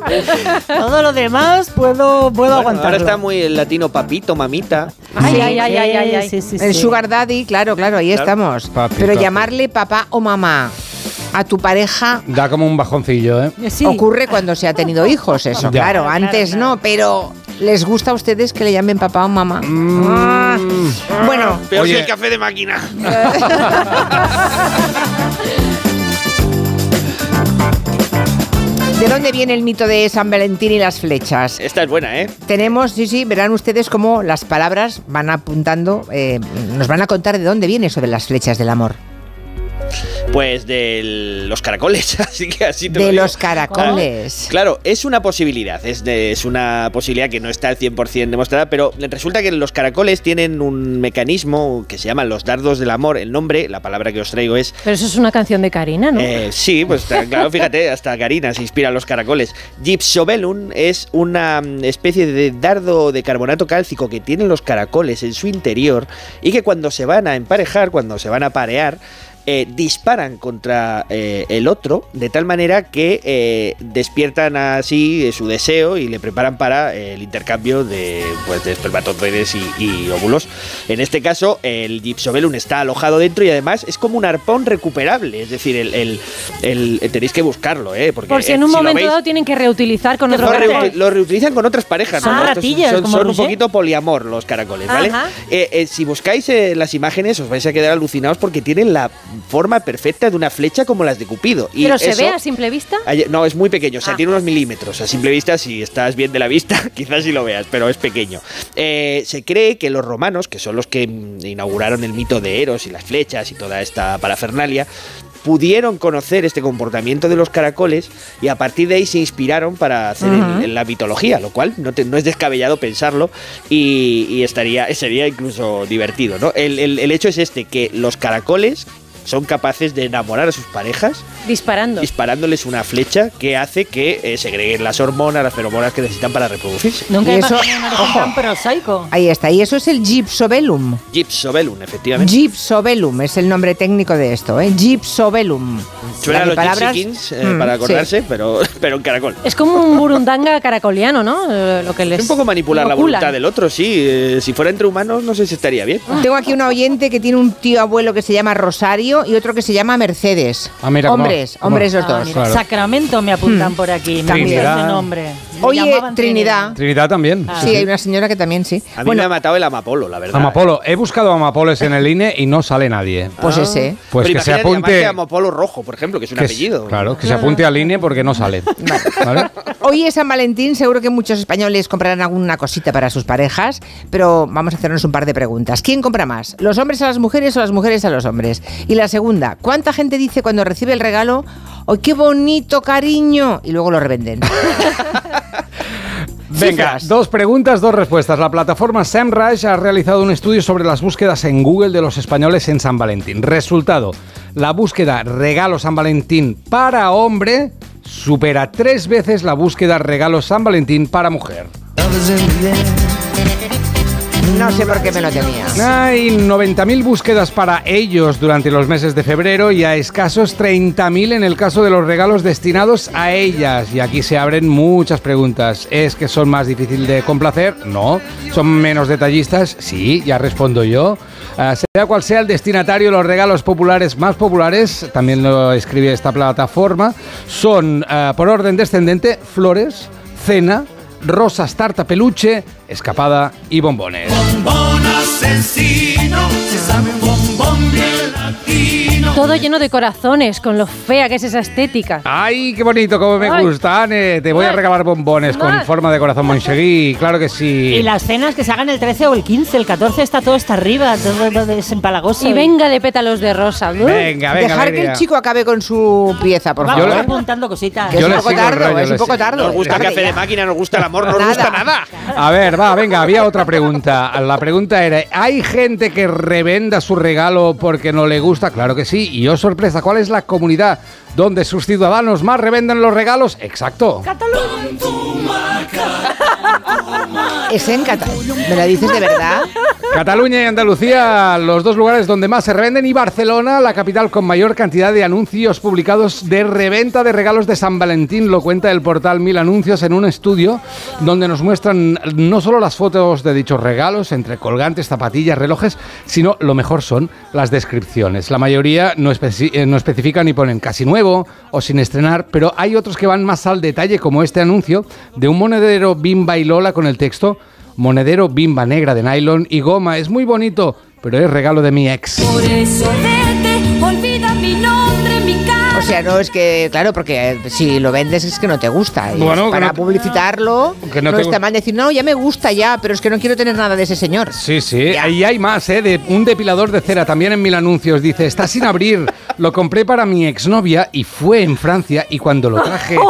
S2: todo lo demás puedo, puedo
S10: Bueno,
S2: aguantarlo.
S10: ahora está muy el latino papito, mamita.
S2: Ay,
S1: Sí.
S2: ay, ay, ay, ay, ay. Sí, sí,
S1: El
S2: sí.
S1: sugar daddy, claro, claro, ahí
S10: Claro.
S1: estamos.
S9: Papi,
S1: Pero
S9: papi.
S1: llamarle papá o mamá a tu pareja
S9: Da como un bajoncillo, ¿eh?
S2: Sí.
S1: ocurre cuando se ha tenido hijos, eso,
S9: Ya.
S1: claro. Antes
S2: claro.
S1: no, pero ¿les gusta a ustedes que le llamen papá o mamá? Ah, bueno,
S10: Peor
S9: Oye.
S10: que el café de máquina.
S1: ¿de dónde viene el mito de San Valentín y las flechas?
S10: Esta es buena, ¿eh?
S1: Tenemos, sí, sí, verán ustedes cómo las palabras van apuntando, eh, nos van a contar de dónde viene eso de las flechas del amor.
S10: Pues de los caracoles, así que así te lo
S1: De
S10: digo.
S1: los caracoles.
S10: Claro, es una posibilidad, es, de- es una posibilidad que no está al 100% demostrada, pero resulta que los caracoles tienen un mecanismo que se llaman los dardos del amor. El nombre, la palabra que os traigo es
S2: Pero eso es una canción de Karina, ¿no?
S10: Eh, sí, pues claro, fíjate, hasta Karina se inspira en los caracoles. Gypsobellum es una mm, especie de dardo de carbonato cálcico que tienen los caracoles en su interior y que cuando se van a emparejar, cuando se van a parear, eh, disparan contra eh, el otro de tal manera que eh, despiertan así su deseo y le preparan para el intercambio de, pues, de espermatozoides y, y óvulos. En este caso, el Gypsobelum está alojado dentro y además es como un arpón recuperable. Es decir, el, el- el- tenéis que buscarlo, ¿eh? Porque,
S8: Por si en un momento
S10: veis-
S8: dado tienen que reutilizar con otro
S10: lo,
S8: caracol.
S10: reuti- lo reutilizan con otras parejas.
S8: Son
S10: ¿no? Son,
S8: como
S10: son un poquito poliamor los caracoles, ¿vale? Si buscáis las imágenes os vais a quedar alucinados porque tienen la forma perfecta de una flecha como las de Cupido. Y
S8: Pero se
S10: eso-
S8: ve a simple vista.
S10: No, es muy pequeño, o sea,
S8: Ah.
S10: tiene unos milímetros. A simple vista, si estás bien de la vista, quizás sí lo veas, pero es pequeño. Eh, se cree que los romanos, que son los que mm, inauguraron el mito de Eros y las flechas y toda esta parafernalia, pudieron conocer este comportamiento de los caracoles y a partir de ahí se inspiraron para hacer el- la mitología, lo cual no, te- no es descabellado pensarlo y, y estaría, sería incluso divertido. ¿no? El, el- el hecho es este, que los caracoles son capaces de enamorar a sus parejas
S8: Disparando.
S10: disparándoles una flecha que hace que eh, segreguen las hormonas, las feromonas que necesitan para reproducirse.
S24: Nunca
S1: eso-
S24: un
S1: ojo.
S24: tan prosaico.
S1: Ahí está, y eso es el Gypsobelum.
S10: Gypsobelum, efectivamente.
S1: Gypsobelum es el nombre técnico de esto, ¿eh? Gypsobelum.
S10: Suena a
S1: Las
S10: los
S1: palabras-
S10: Gypsy Kings, eh,
S1: Mm,
S10: para
S1: sí.
S10: acordarse, pero, pero en caracol.
S8: Es como un burundanga caracoliano, ¿no? Eh, Lo que les
S10: Es un poco manipular la voluntad del otro, sí. eh, si fuera entre humanos, no sé si estaría bien.
S1: Tengo aquí una oyente que tiene un tío abuelo que se llama Rosario y otro que se llama Mercedes.
S9: Ah, mira, cómo-
S1: hombres,
S9: cómo-
S1: hombres los
S24: Ah,
S1: dos.
S24: mira, Sacramento me apuntan por aquí. Me
S1: También.
S24: gusta ese nombre.
S1: Oye, Trinidad.
S9: Trinidad también.
S24: Ah.
S1: Sí, hay una señora que también sí.
S10: A mí
S1: Bueno,
S10: me ha matado el amapolo, la verdad.
S9: Amapolo. He buscado amapoles en el INE y no sale nadie.
S1: pues
S10: Ah.
S1: ese.
S9: Pues
S10: Pero
S9: que se apunte.
S10: amapolo rojo, por ejemplo, que es un
S9: que es-
S10: apellido.
S9: Claro, que se apunte al INE porque no sale. ¿Vale?
S1: Hoy es San Valentín, seguro que muchos españoles comprarán alguna cosita para sus parejas, pero vamos a hacernos un par de preguntas. ¿Quién compra más? ¿Los hombres a las mujeres o las mujeres a los hombres? Y la segunda, ¿cuánta gente dice cuando recibe el regalo, ¡ay, qué bonito, cariño! Y luego lo revenden.
S9: Venga,
S1: Cifras.
S9: dos preguntas, dos respuestas. La plataforma SEMrush ha realizado un estudio sobre las búsquedas en Google de los españoles en San Valentín. Resultado, la búsqueda regalo San Valentín para hombre supera tres veces la búsqueda regalo San Valentín para mujer.
S1: No sé por qué me lo temía.
S9: Hay 90.000 búsquedas para ellos durante los meses de febrero y a escasos 30.000 en el caso de los regalos destinados a ellas. Y aquí se abren muchas preguntas. ¿Es que son más difícil de complacer? No. ¿Son menos detallistas? Sí, ya respondo yo. Ah, sea cual sea el destinatario, los regalos populares más populares, también lo escribe esta plataforma, son ah, por orden descendente flores, cena, rosas, tarta, peluche, escapada y bombones.
S33: Bombón asesino, se sabe un bombón bien latino.
S8: Todo lleno de corazones, con lo fea que es esa estética.
S9: ¡Ay, qué bonito! ¡Cómo me
S8: Ay.
S9: gusta, Ane! Te voy a regalar bombones con forma de corazón Monchegui, claro que sí.
S24: Y las cenas que se hagan el 13 o el 15, el 14 está todo hasta arriba, todo, desempalagoso.
S8: Y venga de pétalos de rosa. ¿no?
S9: Venga, venga,
S1: Dejar que el chico acabe con su pieza, por
S24: Vamos
S1: favor. ¿eh?
S24: apuntando cositas.
S1: Que es un poco tardo, es un poco tardo.
S10: Nos gusta el café de máquina, nos gusta el amor, no nos gusta nada.
S9: A ver, va, venga, había otra pregunta. La pregunta era, ¿hay gente que revenda su regalo porque no le gusta? Claro que sí. Y oh, sorpresa, ¿cuál es la comunidad donde sus ciudadanos más revenden los regalos? Exacto.
S1: Es en Cataluña. ¿Me lo dices de verdad?
S9: Cataluña y Andalucía, los dos lugares donde más se revenden, y Barcelona, la capital con mayor cantidad de anuncios publicados de reventa de regalos de San Valentín, lo cuenta el portal Mil Anuncios en un estudio donde nos muestran no solo las fotos de dichos regalos, entre colgantes, zapatillas, relojes, sino lo mejor son las descripciones. La mayoría no, eh, no especifican ni ponen casi nuevo o sin estrenar, pero hay otros que van más al detalle, como este anuncio de un monedero Bimba y Lola con el texto Monedero bimba negra de nylon y goma. Es muy bonito, pero es regalo de mi ex.
S33: Por eso vete, olvida mi nombre, mi cara.
S1: O sea, no es que, claro, porque eh, si lo vendes es que no te gusta. Y
S9: Bueno, que
S1: para
S9: no te-
S1: publicitarlo,
S9: Que
S1: no,
S9: no te
S1: está
S9: gu-
S1: mal decir, no, ya me gusta ya, pero es que no quiero tener nada de ese señor.
S9: Sí, sí. Y hay más, ¿eh? De un depilador de cera también en mil anuncios. Dice, está sin abrir. Lo compré para mi exnovia y fue en Francia y cuando lo traje...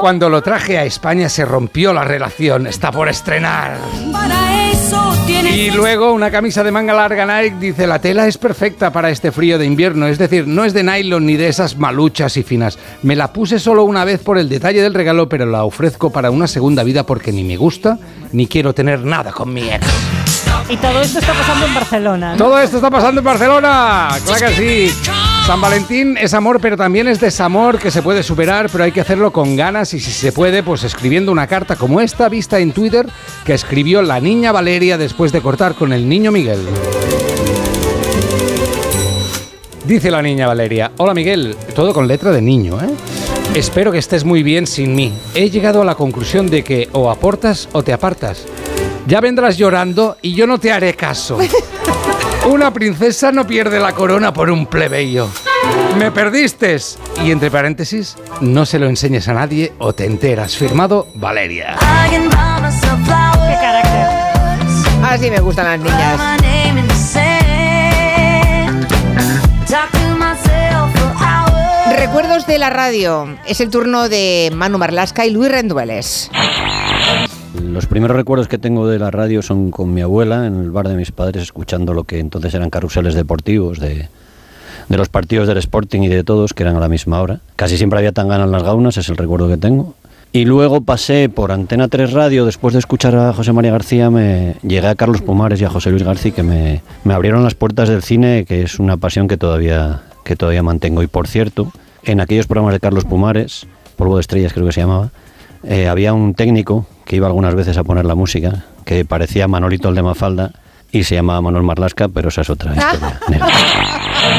S9: Cuando lo traje a España se rompió la relación. Está por estrenar.
S33: Para eso tienes.
S9: Y luego una camisa de manga larga Nike dice la tela es perfecta para este frío de invierno, es decir, no es de nylon ni de esas maluchas y finas. Me la puse solo una vez por el detalle del regalo, pero la ofrezco para una segunda vida porque ni me gusta ni quiero tener nada con mi ex.
S24: Y todo esto está pasando en Barcelona.
S9: Todo esto está pasando en Barcelona. Claro que sí. San Valentín es amor, pero también es desamor que se puede superar, pero hay que hacerlo con ganas y si se puede, pues escribiendo una carta como esta vista en Twitter que escribió la niña Valeria después de cortar con el niño Miguel. Dice la niña Valeria, hola Miguel, todo con letra de niño, ¿eh? Espero que estés muy bien sin mí. He llegado a la conclusión de que o aportas o te apartas. Ya vendrás llorando y yo no te haré caso. Una princesa no pierde la corona por un plebeyo. Me perdiste. Y entre paréntesis, no se lo enseñes a nadie o te enteras. Firmado Valeria.
S24: Qué carácter.
S1: Así me gustan las niñas. Recuerdos de la radio. Es el turno de Manu Marlasca y Luis Rendueles.
S34: Los primeros recuerdos que tengo de la radio son con mi abuela en el bar de mis padres, escuchando lo que entonces eran carruseles deportivos de, de los partidos del Sporting y de todos, que eran a la misma hora. Casi siempre había tan ganas las gaunas, es el recuerdo que tengo. Y luego pasé por Antena 3 Radio, después de escuchar a José María García, me llegué a Carlos Pumares y a José Luis García, que me, me abrieron las puertas del cine, que es una pasión que todavía, que todavía mantengo. Y por cierto, en aquellos programas de Carlos Pumares, Polvo de Estrellas creo que se llamaba, eh, había un técnico que iba algunas veces a poner la música, que parecía Manolito el de Mafalda, y se llamaba Manuel Marlasca, pero esa es otra historia.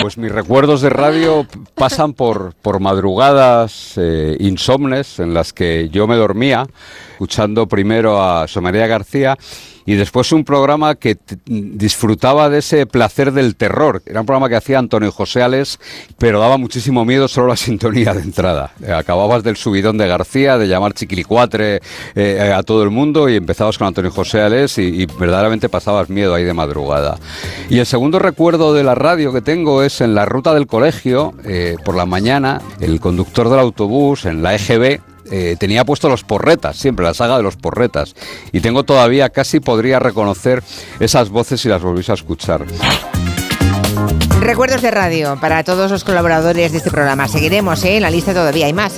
S35: Pues mis recuerdos de radio pasan por, por madrugadas eh, insomnes en las que yo me dormía, escuchando primero a Somaría García y después un programa que disfrutaba de ese placer del terror. Era un programa que hacía Antonio José Ales, pero daba muchísimo miedo solo la sintonía de entrada. Eh, acababas del subidón de García, de llamar chiquilicuatre eh, a todo el mundo y empezabas con Antonio José Ales y, y verdaderamente pasabas miedo ahí de madrugada. Y el segundo recuerdo de la radio que tengo es en la ruta del colegio, eh, por la mañana, el conductor del autobús en la EGB eh, tenía puesto los porretas, siempre la saga de los porretas. Y tengo todavía, casi podría reconocer esas voces si las volvís a escuchar.
S1: Recuerdos de radio para todos los colaboradores de este programa. Seguiremos ¿eh? en la lista todavía hay más.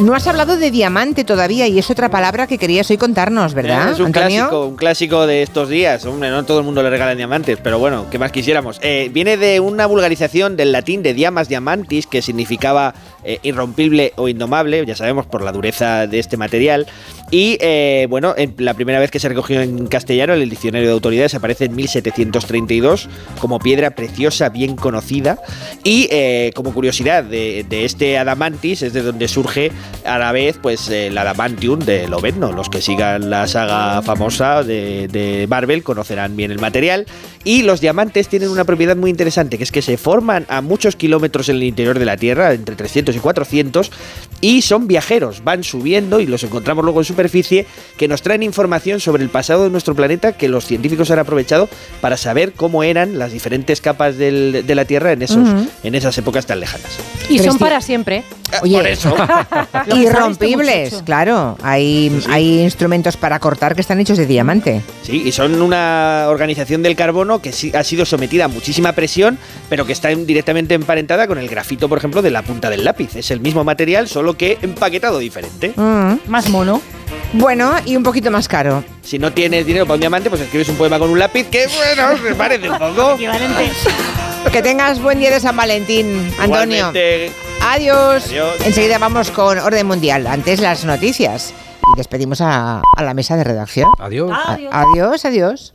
S1: No has hablado de diamante todavía y es otra palabra que querías hoy contarnos, ¿verdad,
S10: Es un
S1: Antonio?
S10: clásico, un clásico de estos días. Hombre, no todo el mundo le regalan diamantes, pero bueno, ¿qué más quisiéramos? Eh, viene de una vulgarización del latín de diamas diamantis, que significaba eh, irrompible o indomable, ya sabemos por la dureza de este material. Y eh, bueno, en la primera vez que se recogió en castellano, en el diccionario de autoridades aparece en 1732 como piedra preciosa bien conocida. Y como curiosidad de, de este adamantis es de donde surge a la vez pues el adamantium de Lobezno. Los que sigan la saga famosa de, de Marvel conocerán bien el material. Y los diamantes tienen una propiedad muy interesante, que es que se forman a muchos kilómetros en el interior de la Tierra, entre 300 y 400, y son viajeros, van subiendo y los encontramos luego en superficie, que nos traen información sobre el pasado de nuestro planeta que los científicos han aprovechado para saber cómo eran las diferentes capas del- de la Tierra en, esos, en esas épocas tan lejanas.
S8: Y son para siempre.
S1: Oye,
S10: Por eso.
S1: Irrompibles, claro. Hay, hay instrumentos para cortar que están hechos de diamante.
S10: Sí, y son una organización del carbono que ha sido sometida a muchísima presión, pero que está en- directamente emparentada con el grafito, por ejemplo, de la punta del lápiz. Es el mismo material, solo que empaquetado diferente.
S24: Más mono.
S1: Bueno, y un poquito más caro.
S10: Si no tienes dinero para un diamante, pues escribes un poema con un lápiz que, bueno, me parece un poco.
S1: Que tengas buen día de San Valentín, Antonio.
S10: Igualmente.
S1: Adiós.
S10: Adiós.
S1: Enseguida vamos con Orden Mundial. Antes las noticias. Y despedimos a, a la mesa de redacción.
S9: Adiós.
S1: A- adiós, adiós.